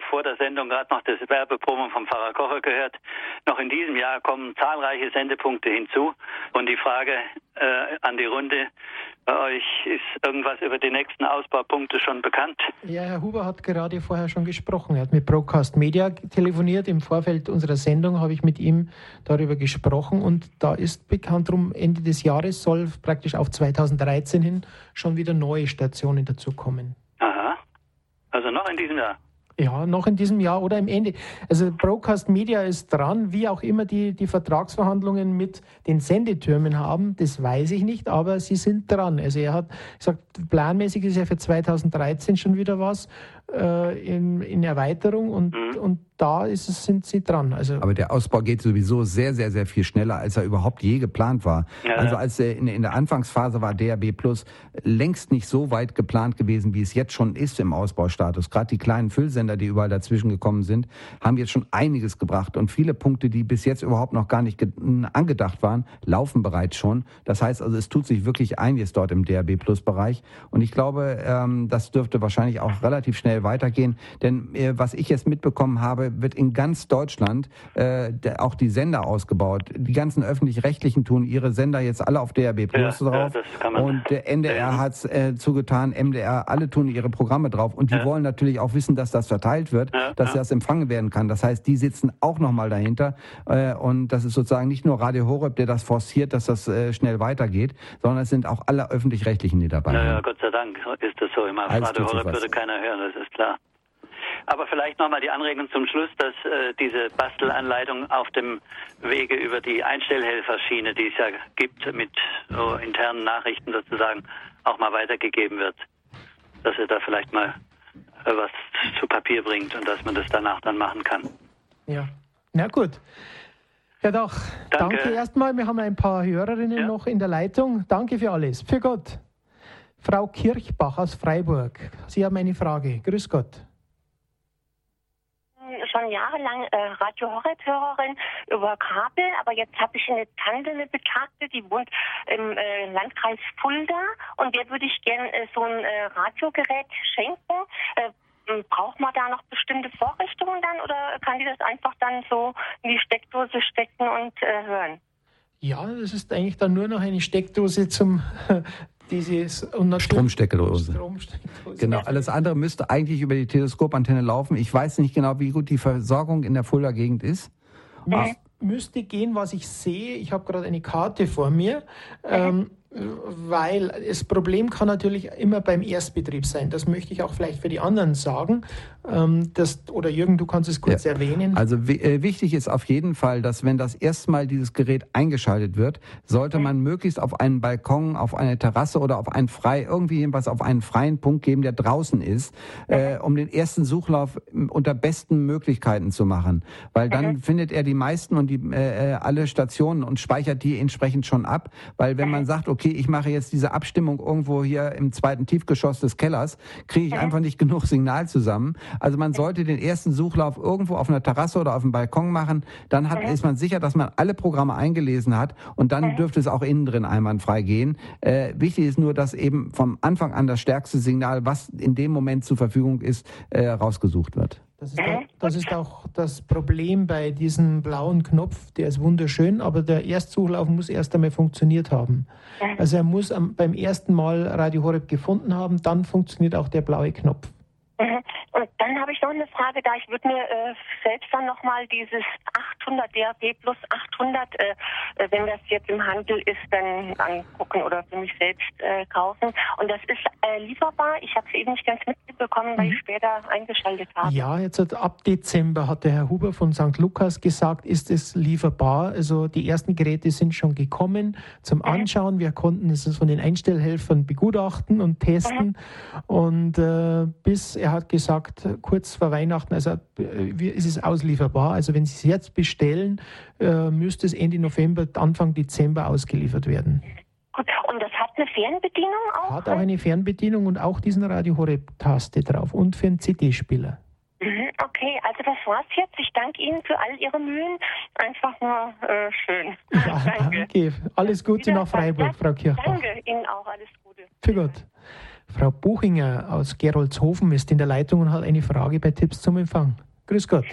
vor der Sendung gerade noch das Werbepromo vom Pfarrer Kocher gehört. Noch in diesem Jahr kommen zahlreiche Sendepunkte hinzu. Und die Frage äh, an die Runde, bei euch ist irgendwas über die nächsten Ausbaupunkte schon bekannt? Ja, Herr Huber hat gerade vorher schon gesprochen. Er hat mit Broadcast Media telefoniert. Im Vorfeld unserer Sendung habe ich mit ihm darüber gesprochen und da ist bekannt, drum Ende des Jahres soll praktisch auf 2013 hin schon wieder neue Stationen dazukommen. Aha. Also noch in diesem Jahr? Ja, noch in diesem Jahr oder im Ende. Also Broadcast Media ist dran, wie auch immer die, die Vertragsverhandlungen mit den Sendetürmen haben, das weiß ich nicht, aber sie sind dran. Also er hat gesagt, planmäßig ist ja für 2013 schon wieder was äh, in, in Erweiterung und, mhm. und da ist es, sind sie dran. Also Aber der Ausbau geht sowieso sehr, sehr, sehr viel schneller, als er überhaupt je geplant war. Ja. Also als er in, in, der Anfangsphase war DRB Plus längst nicht so weit geplant gewesen, wie es jetzt schon ist im Ausbaustatus. Gerade die kleinen Füllsender, die überall dazwischen gekommen sind, haben jetzt schon einiges gebracht. Und viele Punkte, die bis jetzt überhaupt noch gar nicht angedacht waren, laufen bereits schon. Das heißt also, es tut sich wirklich einiges dort im DRB Plus Bereich. Und ich glaube, ähm, das dürfte wahrscheinlich auch relativ schnell weitergehen. Denn äh, was ich jetzt mitbekommen habe, wird in ganz Deutschland äh, auch die Sender ausgebaut. Die ganzen öffentlich-rechtlichen tun ihre Sender jetzt alle auf DRB Plus ja, drauf. Ja, und der NDR hat es äh, zugetan, MDR, alle tun ihre Programme drauf. Und die wollen natürlich auch wissen, dass das verteilt wird, dass das empfangen werden kann. Das heißt, die sitzen auch nochmal dahinter. Äh, und das ist sozusagen nicht nur Radio Horeb, der das forciert, dass das äh, schnell weitergeht, sondern es sind auch alle öffentlich-rechtlichen, die dabei sind. Ja, ja, Gott sei Dank ist das so. Immer Radio Horeb würde keiner hören, das ist klar. Aber vielleicht nochmal die Anregung zum Schluss, dass äh, diese Bastelanleitung auf dem Wege über die Einstellhelferschiene, die es ja gibt, mit so internen Nachrichten sozusagen, auch mal weitergegeben wird. Dass er da vielleicht mal äh, was zu Papier bringt und dass man das danach dann machen kann. Ja, na gut. Ja doch, danke, danke erstmal. Wir haben ein paar Hörerinnen ja. noch in der Leitung. Danke für alles. Für Gott. Frau Kirchbach aus Freiburg, Sie haben eine Frage. Grüß Gott schon jahrelang äh, Radio Horeb-Hörerin über Kabel, aber jetzt habe ich eine Tante, eine Betagte, die wohnt im äh, Landkreis Fulda und der würde ich gerne äh, so ein äh, Radiogerät schenken. Äh, braucht man da noch bestimmte Vorrichtungen dann oder kann die das einfach dann so in die Steckdose stecken und äh, hören? Ja, das ist eigentlich dann nur noch eine Steckdose zum [LAUGHS] dieses Stromsteckdose. Stromsteckdose. Genau, alles andere müsste eigentlich über die Teleskopantenne laufen. Ich weiß nicht genau, wie gut die Versorgung in der Fulda Gegend ist. Mhm. Müsste gehen, was ich sehe. Ich habe gerade eine Karte vor mir. Ähm, weil das Problem kann natürlich immer beim Erstbetrieb sein. Das möchte ich auch vielleicht für die anderen sagen. Ähm, das, oder Jürgen, du kannst es kurz ja. erwähnen. Also äh, wichtig ist auf jeden Fall, dass wenn das erstmal dieses Gerät eingeschaltet wird, sollte man möglichst auf einen Balkon, auf eine Terrasse oder auf einen frei, irgendwie was auf einen freien Punkt geben, der draußen ist, äh, um den ersten Suchlauf unter besten Möglichkeiten zu machen. Weil dann mhm. findet er die meisten und die äh, äh, alle Stationen und speichert die entsprechend schon ab. Weil wenn man sagt, okay, ich mache jetzt diese Abstimmung irgendwo hier im zweiten Tiefgeschoss des Kellers, kriege ich mhm. einfach nicht genug Signal zusammen. Also man sollte den ersten Suchlauf irgendwo auf einer Terrasse oder auf dem Balkon machen. Dann hat, ist man sicher, dass man alle Programme eingelesen hat und dann dürfte es auch innen drin einwandfrei gehen. Äh, wichtig ist nur, dass eben vom Anfang an das stärkste Signal, was in dem Moment zur Verfügung ist, äh, rausgesucht wird. Das ist, auch, das ist, auch, das Problem bei diesem blauen Knopf. Der ist wunderschön, aber der Erstsuchlauf muss erst einmal funktioniert haben. Also er muss am, beim ersten Mal Radio Horeb gefunden haben, dann funktioniert auch der blaue Knopf. Mhm. Und dann habe ich noch eine Frage, da ich würde mir äh, selbst dann nochmal dieses 800 DAB plus 800, äh, äh, wenn das jetzt im Handel ist, dann angucken oder für mich selbst äh, kaufen. Und das ist äh, lieferbar. Ich habe es eben nicht ganz mitbekommen, weil mhm. ich später eingeschaltet habe. Ja, jetzt hat, ab Dezember hat der Herr Huber von St. Lukas gesagt, ist es lieferbar. Also die ersten Geräte sind schon gekommen zum mhm. Anschauen. Wir konnten es von den Einstellhelfern begutachten und testen. Mhm. Und äh, bis er hat gesagt, kurz vor Weihnachten, also äh, ist es auslieferbar. Also wenn Sie es jetzt bestellen, äh, müsste es Ende November, Anfang Dezember ausgeliefert werden. Gut, und das hat eine Fernbedienung auch? Hat auch eine Fernbedienung und auch diesen Radio Horeb-Taste drauf und für einen CD-Spieler. Mhm, okay, also das war's jetzt. Ich danke Ihnen für all Ihre Mühen. Einfach nur äh, schön. Ja, [LAUGHS] danke. danke. Alles Gute nach Freiburg, Frau Kirchbach. Danke Ihnen auch. Alles Gute. Für Gott. Frau Buchinger aus Geroldshofen ist in der Leitung und hat eine Frage bei Tipps zum Empfang. Grüß Gott.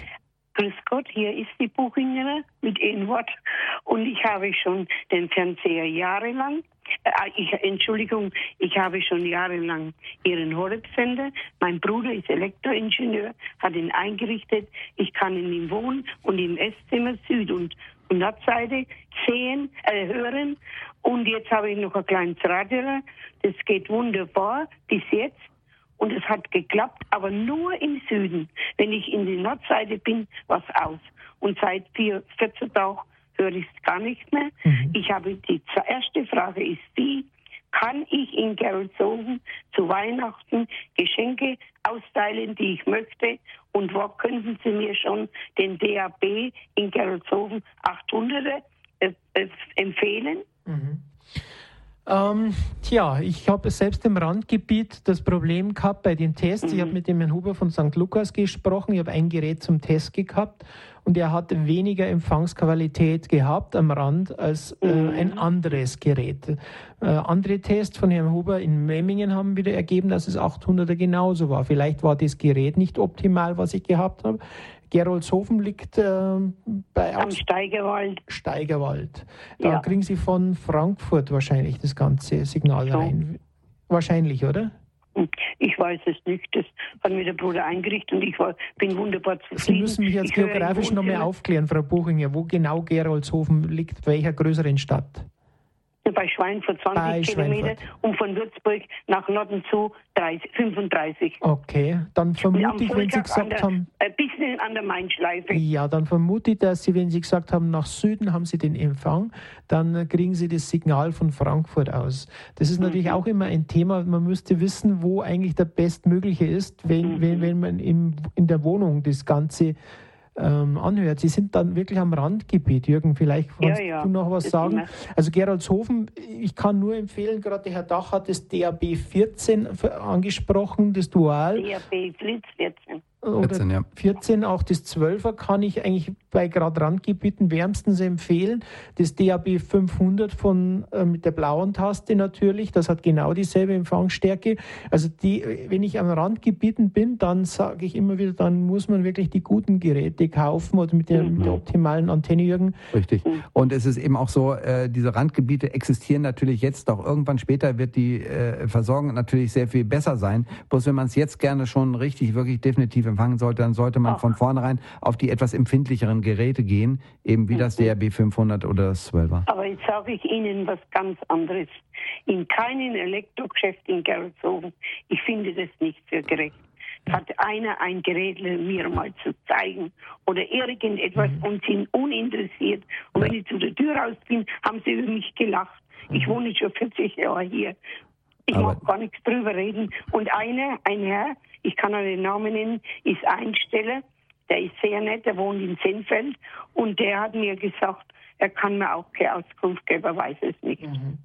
Grüß Gott, hier ist die Buchinger mit Enwort und ich habe schon den Fernseher jahrelang, äh, ich, Entschuldigung, ich habe schon jahrelang Ihren Horeb-Sender. Mein Bruder ist Elektroingenieur, hat ihn eingerichtet. Ich kann in ihm wohnen und im Esszimmer Süd und Nordseite sehen, äh, hören und jetzt habe ich noch ein kleines Radio. Das geht wunderbar bis jetzt. Und es hat geklappt, aber nur im Süden. Wenn ich in die Nordseite bin, was aus. Und seit vier, 14 Tagen höre ich es gar nicht mehr. Mhm. Ich habe die erste Frage ist die, kann ich in Geroldshofen zu Weihnachten Geschenke austeilen, die ich möchte? Und wo könnten Sie mir schon den DAB in Geroldshofen 800 äh, äh, empfehlen? Mhm. Ähm, tja, ich habe selbst im Randgebiet das Problem gehabt bei den Tests. Mhm. Ich habe mit dem Herrn Huber von St. Lukas gesprochen. Ich habe ein Gerät zum Test gehabt und er hat weniger Empfangsqualität gehabt am Rand als äh, mhm. ein anderes Gerät. Äh, andere Tests von Herrn Huber in Memmingen haben wieder ergeben, dass es 800er genauso war. Vielleicht war das Gerät nicht optimal, was ich gehabt habe. Geroldshofen liegt äh, bei Am Steigerwald. Steigerwald. Da ja. kriegen Sie von Frankfurt wahrscheinlich das ganze Signal so. rein. Wahrscheinlich, oder? Ich weiß es nicht. Das hat mir der Bruder eingerichtet und ich war, bin wunderbar zufrieden. Sie müssen mich jetzt ich geografisch noch mehr aufklären, Frau Buchinger. Wo genau Geroldshofen liegt, welcher größeren Stadt? Bei Schweinfurt 20 bei Kilometer Schweinfurt. und von Würzburg nach Norden zu 30, 35. Okay, dann vermute ich, wenn Sie gesagt der, haben... Ein bisschen an der Mainschleife. Ja, dann vermute ich, dass Sie, wenn Sie gesagt haben, nach Süden haben Sie den Empfang, dann kriegen Sie das Signal von Frankfurt aus. Das ist natürlich mhm. auch immer ein Thema. Man müsste wissen, wo eigentlich der bestmögliche ist, wenn, mhm. wenn, wenn man im, in der Wohnung das Ganze ähm, anhört. Sie sind dann wirklich am Randgebiet. Jürgen, vielleicht kannst ja, ja. du noch was sagen. Also Geroldshofen, ich kann nur empfehlen, gerade der Herr Dach hat das DAB 14 angesprochen, das Dual. DAB 14. oder 14, ja. 14, auch das 12er kann ich eigentlich bei gerade Randgebieten wärmstens empfehlen. Das DAB 500 von, äh, mit der blauen Taste natürlich, das hat genau dieselbe Empfangsstärke. Also die, wenn ich an Randgebieten bin, dann sage ich immer wieder, dann muss man wirklich die guten Geräte kaufen oder mit der, mhm. mit der optimalen Antenne, Jürgen. Richtig. Und es ist eben auch so, äh, diese Randgebiete existieren natürlich jetzt, doch irgendwann später wird die äh, Versorgung natürlich sehr viel besser sein. Bloß wenn man es jetzt gerne schon richtig, wirklich definitiv empfangen sollte, dann sollte man Ach. von vornherein auf die etwas empfindlicheren Geräte gehen, eben wie das DRB 500 oder das 12er. Aber jetzt sage ich Ihnen was ganz anderes. In keinem Elektrogeschäft in Gerolzhofen, ich finde das nicht für gerecht hat einer ein Gerät mir mal zu zeigen oder irgendetwas mhm. und sind uninteressiert. Und wenn ich zu der Tür raus bin, haben sie über mich gelacht. Ich mhm. wohne schon 40 Jahre hier. Ich mag gar nichts drüber reden. Und einer, ein Herr, ich kann auch den Namen nennen, ist Einsteller. Der ist sehr nett, der wohnt in Senfeld. Und der hat mir gesagt, er kann mir auch keine Auskunft geben, er weiß es nicht. Mhm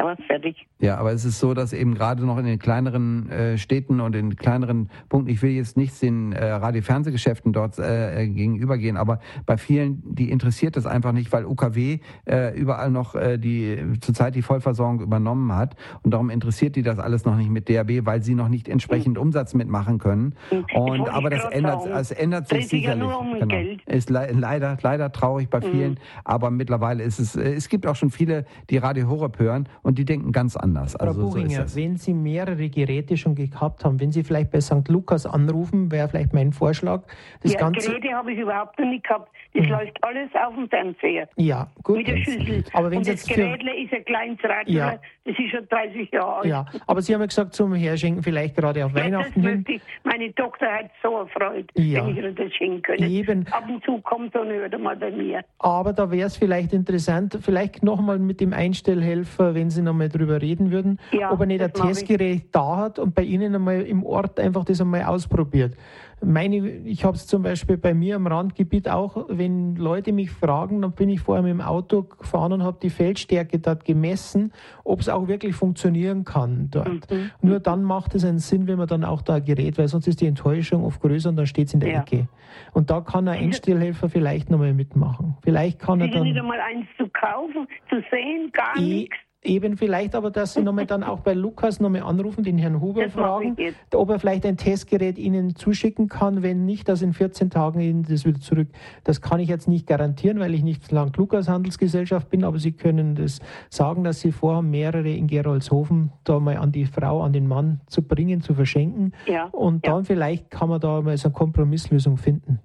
aber fertig. Ja, aber es ist so, dass eben gerade noch in den kleineren äh, Städten und in kleineren Punkten, ich will jetzt nichts den äh, Radio-Fernsehgeschäften dort äh, gegenübergehen, aber bei vielen, die interessiert das einfach nicht, weil UKW äh, überall noch äh, die zurzeit die Vollversorgung übernommen hat und darum interessiert die das alles noch nicht mit DAB, weil sie noch nicht entsprechend mhm. Umsatz mitmachen können. Und aber das ändert, es ändert sich sicherlich. Um genau. Ist le leider leider traurig bei vielen, mhm. aber mittlerweile ist es äh, es gibt auch schon viele, die Radio Horeb hören und die denken ganz anders. Frau also, Buchinger, so wenn Sie mehrere Geräte schon gehabt haben, wenn Sie vielleicht bei St. Lukas anrufen, wäre vielleicht mein Vorschlag. Das ja, Ganze Geräte habe ich überhaupt noch nicht gehabt. Das mhm. läuft alles auf dem Fernseher. Ja, gut. Mit der Schüssel. Aber wenn Und das Gerät ist ein kleines Radio, ja. das ist schon 30 Jahre alt. Ja, aber Sie haben ja gesagt, zum Herschenken vielleicht gerade auf ja, Weihnachten hin. Meine Tochter hat so erfreut, ja. wenn ich ihr das schenken könnte. Eben. Ab und zu kommt so eine mal bei mir. Aber da wäre es vielleicht interessant, vielleicht nochmal mit dem Einstellhelfer, wenn Sie nochmal drüber reden würden, ja, ob er nicht ein Testgerät da hat und bei Ihnen einmal im Ort einfach das einmal ausprobiert. Meine, ich habe es zum Beispiel bei mir im Randgebiet auch, wenn Leute mich fragen, dann bin ich vorher mit dem Auto gefahren und habe die Feldstärke dort gemessen, ob es auch wirklich funktionieren kann dort. Mhm. Nur dann macht es einen Sinn, wenn man dann auch da gerät, weil sonst ist die Enttäuschung oft größer und dann steht es in der ja. Ecke. Und da kann ein Einstellhelfer vielleicht nochmal mitmachen. Vielleicht kann er dann. nicht einmal eins zu kaufen, zu sehen, gar nichts. Eben vielleicht aber, dass Sie nochmal dann auch bei Lukas nochmal anrufen, den Herrn Huber das fragen, ob er vielleicht ein Testgerät Ihnen zuschicken kann. Wenn nicht, dass in 14 Tagen Ihnen das wieder zurück. Das kann ich jetzt nicht garantieren, weil ich nicht Land Lukas Handelsgesellschaft bin, aber Sie können das sagen, dass Sie vorhaben, mehrere in Geroldshofen da mal an die Frau, an den Mann zu bringen, zu verschenken. Ja, Und dann ja. vielleicht kann man da mal so eine Kompromisslösung finden.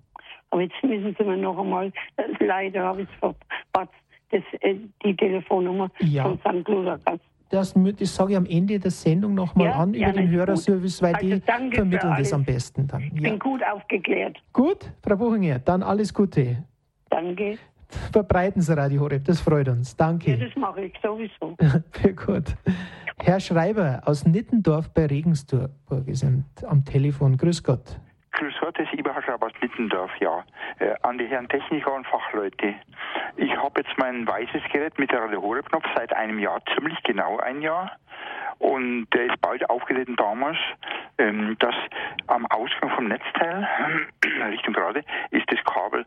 Aber jetzt müssen Sie mir noch einmal, leider habe ich es verpasst, das, äh, die Telefonnummer ja. von St. Lukas. Das, das sage ich am Ende der Sendung nochmal ja, an über ja, den Hörerservice, weil also die vermitteln das am besten dann. Ich bin gut aufgeklärt. Gut, Frau Buchinger, dann alles Gute. Danke. Verbreiten Sie Radio Horeb, das freut uns. Danke. Ja, das mache ich sowieso. [LAUGHS] gut. Herr Schreiber aus Nittendorf bei Regensburg sind am Telefon. Grüß Gott. Grüß Gott, das aus Mittendorf, ja. Äh, an die Herren Techniker und Fachleute. Ich habe jetzt mein weißes Gerät mit der Horeb-Knopf seit einem Jahr, ziemlich genau ein Jahr. Und der ist bald aufgeladen damals, ähm, dass am Ausgang vom Netzteil, [CLEARS THROAT] Richtung gerade, ist das Kabel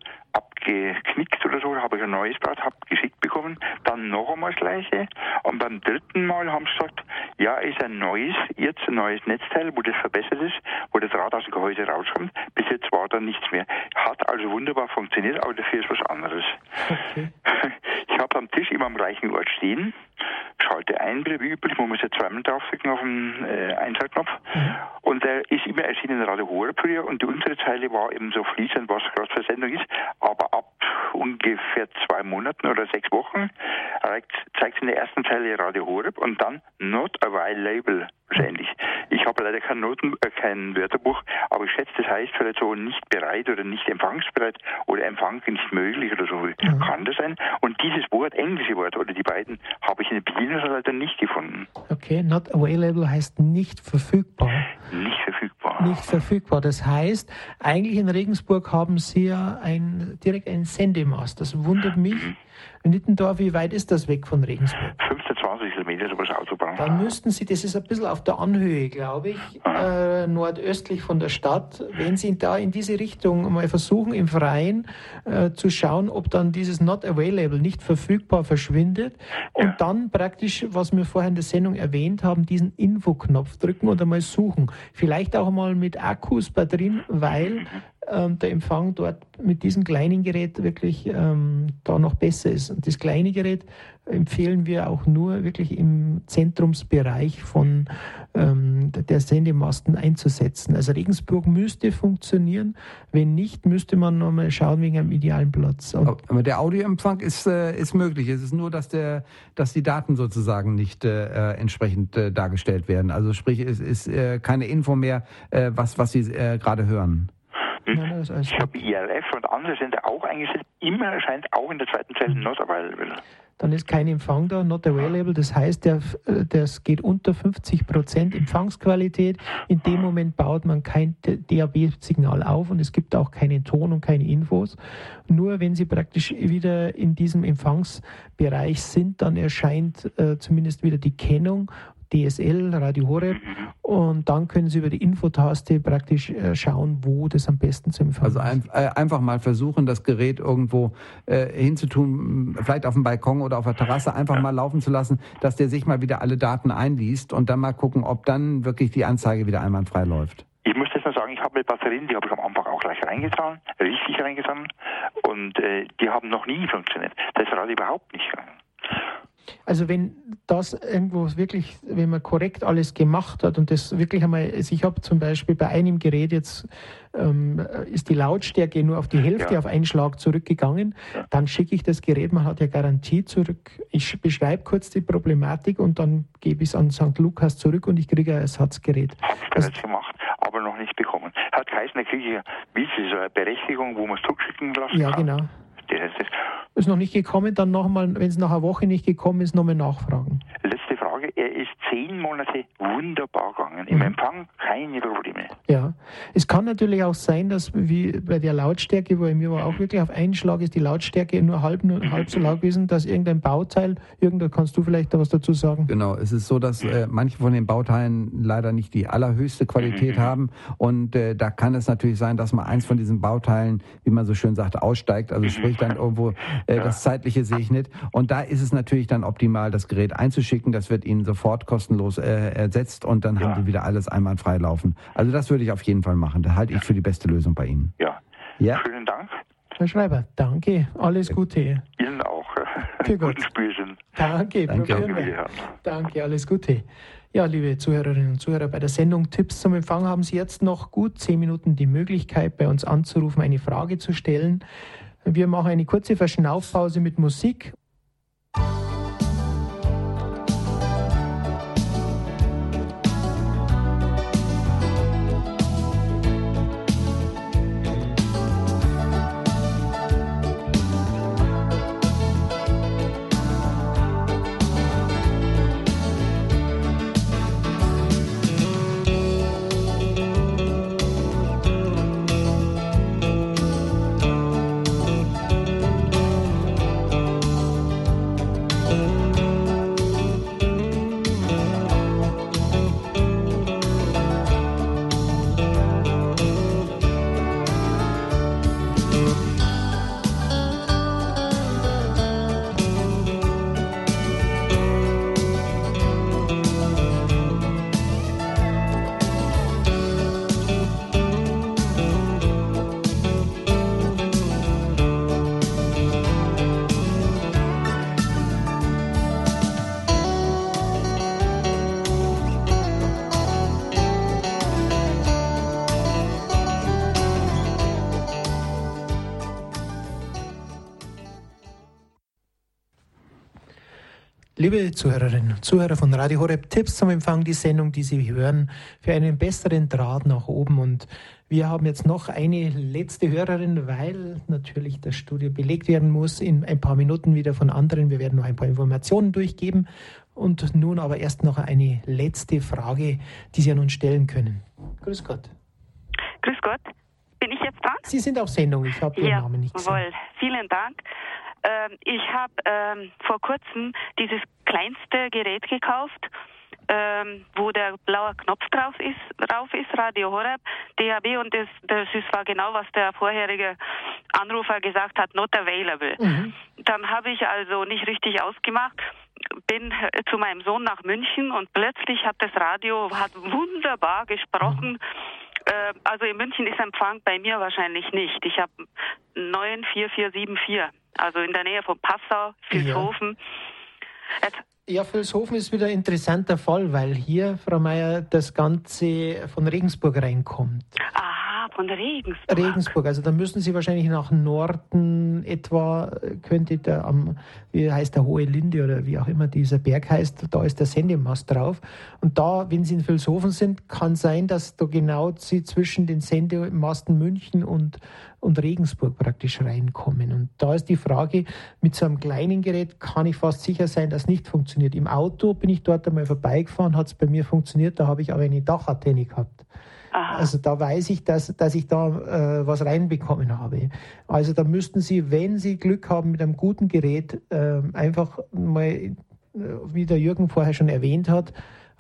abgeknickt oder so, habe ich ein neues gebaut, habe geschickt bekommen, dann noch einmal das gleiche. Und beim dritten Mal haben sie gesagt, ja, ist ein neues, jetzt ein neues Netzteil, wo das verbessert ist, wo das Rad aus dem Gehäuse rauskommt. Bis jetzt war da nichts mehr. Hat also wunderbar funktioniert, aber dafür ist was anderes. Okay. [LAUGHS] Ich habe am Tisch immer am gleichen Ort stehen schalte ein, wie üblich. Man muss ja zweimal draufdrücken auf den äh, Einschaltknopf. Mhm. Und der ist immer erschienen in Radio Horeb früher und die untere Zeile war eben so fließend, was gerade für Sendung ist. Aber ab ungefähr zwei Monaten oder sechs Wochen zeigt es in der ersten Zeile Radio Horeb und dann Not Available wahrscheinlich. Ich habe leider kein Noten, äh, kein Wörterbuch, aber ich schätze, das heißt vielleicht so nicht bereit oder nicht empfangsbereit oder Empfang nicht möglich oder so. Mhm. Kann das sein? Und dieses Wort, englische Wort oder die beiden, habe ich in der leider nicht gefunden. Okay, not available heißt nicht verfügbar. Nicht verfügbar. Nicht verfügbar. Das heißt, eigentlich in Regensburg haben Sie ja ein, direkt ein Sendemaß. Das wundert mich. Mhm. Nittendorf, wie weit ist das weg von Regensburg? 15, 20 Kilometer über das Autobahn. Dann müssten Sie, das ist ein bisschen auf der Anhöhe, glaube ich, äh, nordöstlich von der Stadt, wenn Sie da in diese Richtung mal versuchen, im Freien äh, zu schauen, ob dann dieses Not Available nicht verfügbar verschwindet und Ja. dann praktisch, was wir vorher in der Sendung erwähnt haben, diesen Infoknopf drücken und einmal suchen. Vielleicht auch mal mit Akkus, Batterien, weil ähm, der Empfang dort mit diesem kleinen Gerät wirklich ähm, da noch besser ist. Und das kleine Gerät empfehlen wir auch nur wirklich im Zentrumsbereich von ähm, der Sendemasten einzusetzen. Also Regensburg müsste funktionieren. Wenn nicht, müsste man nochmal schauen wegen einem idealen Platz. Und Aber der Audioempfang ist, äh, ist möglich. Es ist nur, dass, der, dass die Daten sozusagen nicht äh, äh, entsprechend äh, dargestellt werden. Also sprich, es ist äh, keine Info mehr, äh, was, was Sie äh, gerade hören. Nein, alles Ich habe IRF und andere Sender auch eingesetzt. Immer erscheint auch in der zweiten Zelle not available. Dann ist kein Empfang da, not available. Das heißt, der, äh, das geht unter 50 Prozent Empfangsqualität. In dem Moment baut man kein DAB-Signal auf und es gibt auch keinen Ton und keine Infos. Nur wenn Sie praktisch wieder in diesem Empfangsbereich sind, dann erscheint äh, zumindest wieder die Kennung. DSL, Radio Horeb und dann können Sie über die Infotaste praktisch äh, schauen, wo das am besten zu empfangen Also ist. ein, äh, einfach mal versuchen, das Gerät irgendwo äh, hinzutun, vielleicht auf dem Balkon oder auf der Terrasse, einfach mal laufen zu lassen, dass der sich mal wieder alle Daten einliest und dann mal gucken, ob dann wirklich die Anzeige wieder einwandfrei läuft. Ich muss jetzt mal sagen, ich habe mit Batterien, die habe ich am Anfang auch gleich reingetan, richtig reingetan, und äh, die haben noch nie funktioniert. Das ist gerade überhaupt nicht gegangen. Also wenn das irgendwo wirklich, wenn man korrekt alles gemacht hat und das wirklich einmal, ich habe zum Beispiel bei einem Gerät jetzt ähm, ist die Lautstärke nur auf die Hälfte Ja. auf einen Schlag zurückgegangen, dann schicke ich das Gerät, man hat ja Garantie zurück. Ich beschreibe kurz die Problematik und dann gebe ich es an St. Lukas zurück und ich kriege ein Ersatzgerät. Ich bereits gemacht, aber noch nicht bekommen. Hat geheißen, da kriege ich ja, wie ist so eine Berechtigung, wo man es zurückschicken lassen Ja, kann. genau. Das ist. Ist noch nicht gekommen, dann nochmal, wenn es nach einer Woche nicht gekommen ist, nochmal nachfragen. Letzte Frage, er ist zehn Monate wunderbar gegangen. Im Mhm. Empfang keine Probleme. Ja, es kann natürlich auch sein, dass wie bei der Lautstärke, wo bei mir war auch wirklich auf einen Schlag ist die Lautstärke nur halb, nur halb so laut gewesen, dass irgendein Bauteil, irgendein kannst du vielleicht da was dazu sagen? Genau, es ist so, dass äh, manche von den Bauteilen leider nicht die allerhöchste Qualität haben und äh, da kann es natürlich sein, dass mal eins von diesen Bauteilen, wie man so schön sagt, aussteigt, also sprich dann irgendwo äh, das zeitliche segnet und da ist es natürlich dann optimal, das Gerät einzuschicken, das wird Ihnen sofort kostenlos äh, ersetzt und dann haben Sie wieder alles einwandfrei laufen. Also das würde ich auf jeden Fall machen, da halte ich für die beste Lösung bei Ihnen. Ja. Ja, Schönen Dank. Herr Schreiber, danke, alles Gute. Ihnen auch. Für [LAUGHS] Gott. Guten Spürsinn. Danke, Danke. probieren wir. Wiederhören. Danke, alles Gute. Ja, liebe Zuhörerinnen und Zuhörer, bei der Sendung Tipps zum Empfang haben Sie jetzt noch gut zehn Minuten die Möglichkeit, bei uns anzurufen, eine Frage zu stellen. Wir machen eine kurze Verschnaufpause mit Musik. Liebe Zuhörerinnen und Zuhörer von Radio Horeb, Tipps zum Empfang, die Sendung, die Sie hören, für einen besseren Draht nach oben. Und wir haben jetzt noch eine letzte Hörerin, weil natürlich das Studio belegt werden muss, in ein paar Minuten wieder von anderen. Wir werden noch ein paar Informationen durchgeben. Und nun aber erst noch eine letzte Frage, die Sie an uns stellen können. Grüß Gott. Grüß Gott. Bin ich jetzt dran? Sie sind auf Sendung, ich habe Ihren Namen nicht gesehen. Jawohl, vielen Dank. Ähm, ich habe ähm, vor kurzem dieses kleinste Gerät gekauft ähm, wo der blaue Knopf drauf ist, drauf ist, Radio Horeb, DAB und das, das ist, war genau, was der vorherige Anrufer gesagt hat, not available. Mhm. Dann habe ich also nicht richtig ausgemacht, bin zu meinem Sohn nach München und plötzlich hat das Radio hat wunderbar gesprochen. Äh, also in München ist Empfang bei mir wahrscheinlich nicht. Ich habe 94474, also in der Nähe von Passau, Vilshofen. Ja. Ja, Vilshofen ist wieder ein interessanter Fall, weil hier, Frau Mayer, das Ganze von Regensburg reinkommt. Ah, von Regensburg. Regensburg, also da müssen Sie wahrscheinlich nach Norden etwa, könnte da am, wie heißt der Hohe Linde oder wie auch immer dieser Berg heißt, da ist der Sendemast drauf. Und da, wenn Sie in Vilshofen sind, kann sein, dass da genau Sie zwischen den Sendemasten München und und Regensburg praktisch reinkommen. Und da ist die Frage, mit so einem kleinen Gerät kann ich fast sicher sein, dass nicht funktioniert. Im Auto bin ich dort einmal vorbeigefahren, hat es bei mir funktioniert, da habe ich aber eine Dachantenne gehabt. Also da weiß ich, dass, dass ich da äh, was reinbekommen habe. Also da müssten Sie, wenn Sie Glück haben mit einem guten Gerät, äh, einfach mal, äh, wie der Jürgen vorher schon erwähnt hat,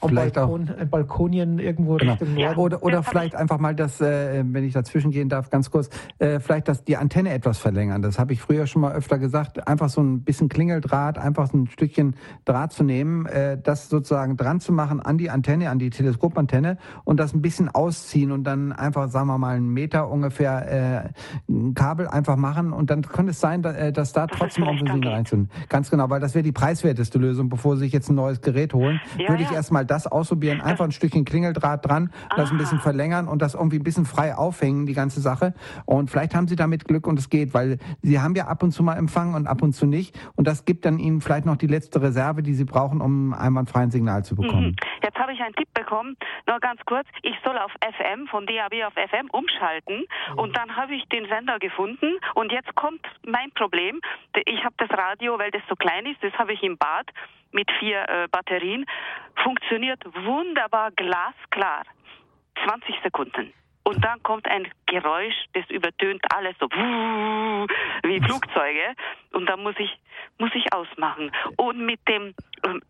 vielleicht Balkon, auch Balkonien irgendwo genau. Richtung Norden. Oder, oder vielleicht einfach mal das, äh, wenn ich dazwischen gehen darf, ganz kurz, äh, vielleicht das, die Antenne etwas verlängern. Das habe ich früher schon mal öfter gesagt. Einfach so ein bisschen Klingeldraht, einfach so ein Stückchen Draht zu nehmen, äh, das sozusagen dran zu machen an die Antenne, an die Teleskopantenne und das ein bisschen ausziehen und dann einfach, sagen wir mal, einen Meter ungefähr äh, ein Kabel einfach machen und dann könnte es sein, dass, äh, dass da trotzdem auch ein Signal reinzun. Ganz genau, weil das wäre die preiswerteste Lösung, bevor Sie sich jetzt ein neues Gerät holen. Ja, würde ich ja. erstmal das ausprobieren, einfach ein Stückchen Klingeldraht dran, das ein bisschen verlängern und das irgendwie ein bisschen frei aufhängen, die ganze Sache. Und vielleicht haben Sie damit Glück und es geht, weil Sie haben ja ab und zu mal empfangen und ab und zu nicht. Und das gibt dann Ihnen vielleicht noch die letzte Reserve, die Sie brauchen, um ein Signal zu bekommen. Mhm. Jetzt habe ich einen Tipp bekommen, nur ganz kurz, ich soll auf FM, von DAB auf FM umschalten mhm. und dann habe ich den Sender gefunden und jetzt kommt mein Problem. Ich habe das Radio, weil das so klein ist, das habe ich im Bad mit vier äh, Batterien, funktioniert wunderbar glasklar. 20 Sekunden. Und dann kommt ein Geräusch, das übertönt alles so wie Flugzeuge. Und dann muss ich, muss ich ausmachen. Und mit dem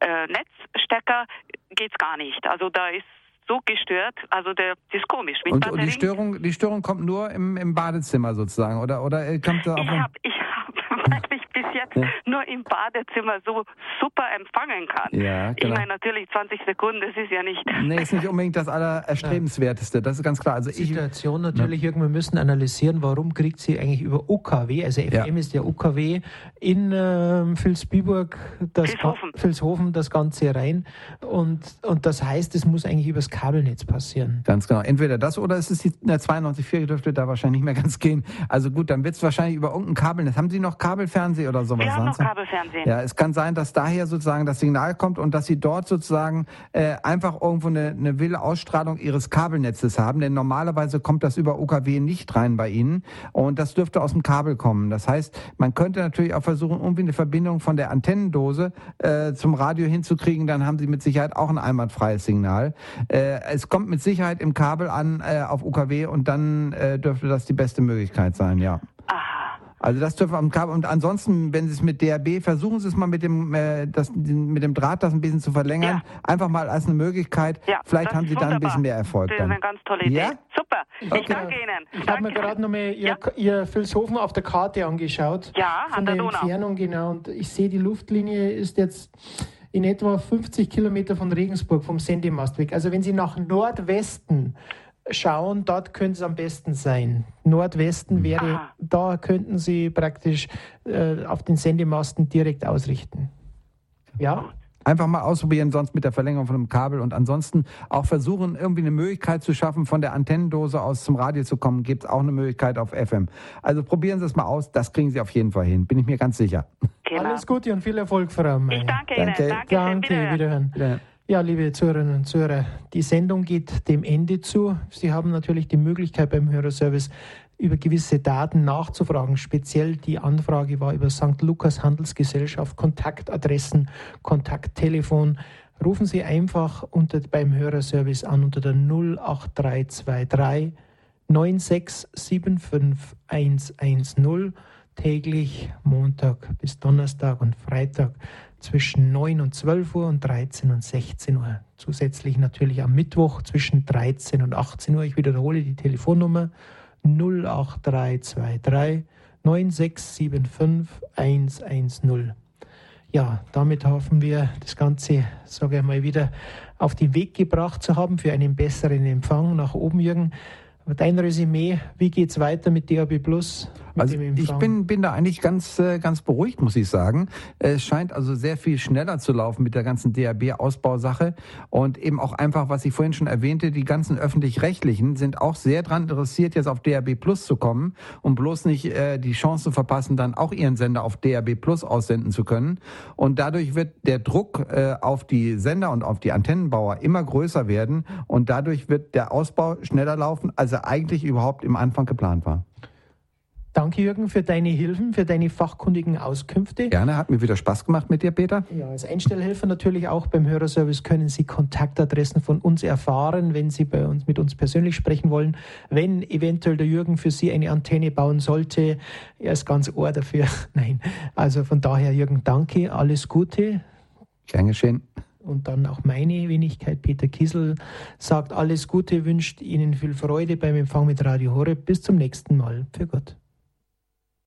äh, Netzstecker geht's gar nicht. Also da ist so gestört, also der das ist komisch. und, und, die Störung, die Störung kommt nur im, im Badezimmer sozusagen, oder oder kommt da auch ich habe ich [LAUGHS] hab bis jetzt ja. nur im Badezimmer so super empfangen kann. Ja, genau. Ich meine natürlich 20 Sekunden, das ist ja nicht. Nee, ist nicht unbedingt das Allererstrebenswerteste, [LAUGHS] das ist ganz klar. Also Situation ich, natürlich, ja. wir müssen analysieren, warum kriegt sie eigentlich über UKW, also FM ja. ist ja UKW, in äh, Vilsbiburg, das Vilshofen. Vilshofen das Ganze rein. Und, und das heißt, es muss eigentlich übers Kabelnetz passieren. Ganz genau. Entweder das oder es ist die 92.4 dürfte da wahrscheinlich nicht mehr ganz gehen. Also gut, dann wird es wahrscheinlich über irgendein Kabelnetz. Haben Sie noch Kabelfernsehen oder sowas? Wir haben noch Kabelfernsehen. Ja, es kann sein, dass daher sozusagen das Signal kommt und dass Sie dort sozusagen äh, einfach irgendwo eine, eine wilde Ausstrahlung Ihres Kabelnetzes haben. Denn normalerweise kommt das über UKW nicht rein bei Ihnen und das dürfte aus dem Kabel kommen. Das heißt, man könnte natürlich auch versuchen, irgendwie eine Verbindung von der Antennendose äh, zum Radio hinzukriegen. Dann haben Sie mit Sicherheit auch ein einwandfreies Signal. Äh, es kommt mit Sicherheit im Kabel an äh, auf UKW und dann äh, dürfte das die beste Möglichkeit sein, ja. Also das dürfen am Kabel. Und ansonsten, wenn Sie es mit DRB, versuchen Sie es mal mit dem, äh, das, mit dem Draht das ein bisschen zu verlängern. Ja. Einfach mal als eine Möglichkeit. Ja, Vielleicht haben Sie dann ein bisschen mehr Erfolg. Das ist eine ganz tolle Idee. Ja? Super. Ich okay. danke Ihnen. Ich habe mir gerade nochmal Ihr, ja. Ihr Vilshofen auf der Karte angeschaut. Ja, an der, der Donau. Entfernung genau. Und ich sehe, die Luftlinie ist jetzt in etwa 50 Kilometer von Regensburg vom Sendemast weg. Also wenn Sie nach Nordwesten schauen, dort könnte es am besten sein. Nordwesten wäre, Aha. da könnten Sie praktisch äh, auf den Sendemasten direkt ausrichten. Ja? Einfach mal ausprobieren, sonst mit der Verlängerung von einem Kabel und ansonsten auch versuchen, irgendwie eine Möglichkeit zu schaffen, von der Antennendose aus zum Radio zu kommen. Gibt es auch eine Möglichkeit auf FM. Also probieren Sie es mal aus, das kriegen Sie auf jeden Fall hin, bin ich mir ganz sicher. Genau. Alles Gute und viel Erfolg, Frau May. Ich danke Ihnen. Danke, danke, danke wiederhören. wiederhören. wiederhören. Ja, liebe Zuhörerinnen und Zuhörer, die Sendung geht dem Ende zu. Sie haben natürlich die Möglichkeit beim Hörerservice über gewisse Daten nachzufragen. Speziell die Anfrage war über St. Lukas Handelsgesellschaft, Kontaktadressen, Kontakttelefon. Rufen Sie einfach unter, beim Hörerservice an unter der 08323 9675110. täglich Montag bis Donnerstag und Freitag zwischen 9 und 12 Uhr und 13 und 16 Uhr. Zusätzlich natürlich am Mittwoch zwischen 13 und 18 Uhr. Ich wiederhole die Telefonnummer 08323 9675 110. Ja, damit hoffen wir, das Ganze, sage ich mal, wieder auf den Weg gebracht zu haben für einen besseren Empfang nach oben, Jürgen. Dein Resümee, wie geht es weiter mit DAB Plus? Also ich bin, bin da eigentlich ganz, äh, ganz beruhigt, muss ich sagen. Es scheint also sehr viel schneller zu laufen mit der ganzen DAB-Ausbausache und eben auch einfach, was ich vorhin schon erwähnte, die ganzen öffentlich-rechtlichen sind auch sehr daran interessiert, jetzt auf DAB Plus zu kommen und bloß nicht äh, die Chance zu verpassen, dann auch ihren Sender auf DAB Plus aussenden zu können. Und dadurch wird der Druck äh, auf die Sender und auf die Antennenbauer immer größer werden und dadurch wird der Ausbau schneller laufen, als er eigentlich überhaupt im Anfang geplant war. Danke, Jürgen, für deine Hilfen, für deine fachkundigen Auskünfte. Gerne, hat mir wieder Spaß gemacht mit dir, Peter. Ja, als Einstellhelfer natürlich auch beim Hörerservice können Sie Kontaktadressen von uns erfahren, wenn Sie bei uns mit uns persönlich sprechen wollen. Wenn eventuell der Jürgen für Sie eine Antenne bauen sollte, er ist ganz ohr dafür. [LAUGHS] Nein, also von daher, Jürgen, danke, alles Gute. Gern geschehen und dann auch meine Wenigkeit, Peter Kiesel, sagt alles Gute, wünscht Ihnen viel Freude beim Empfang mit Radio Horeb. Bis zum nächsten Mal. Für Gott.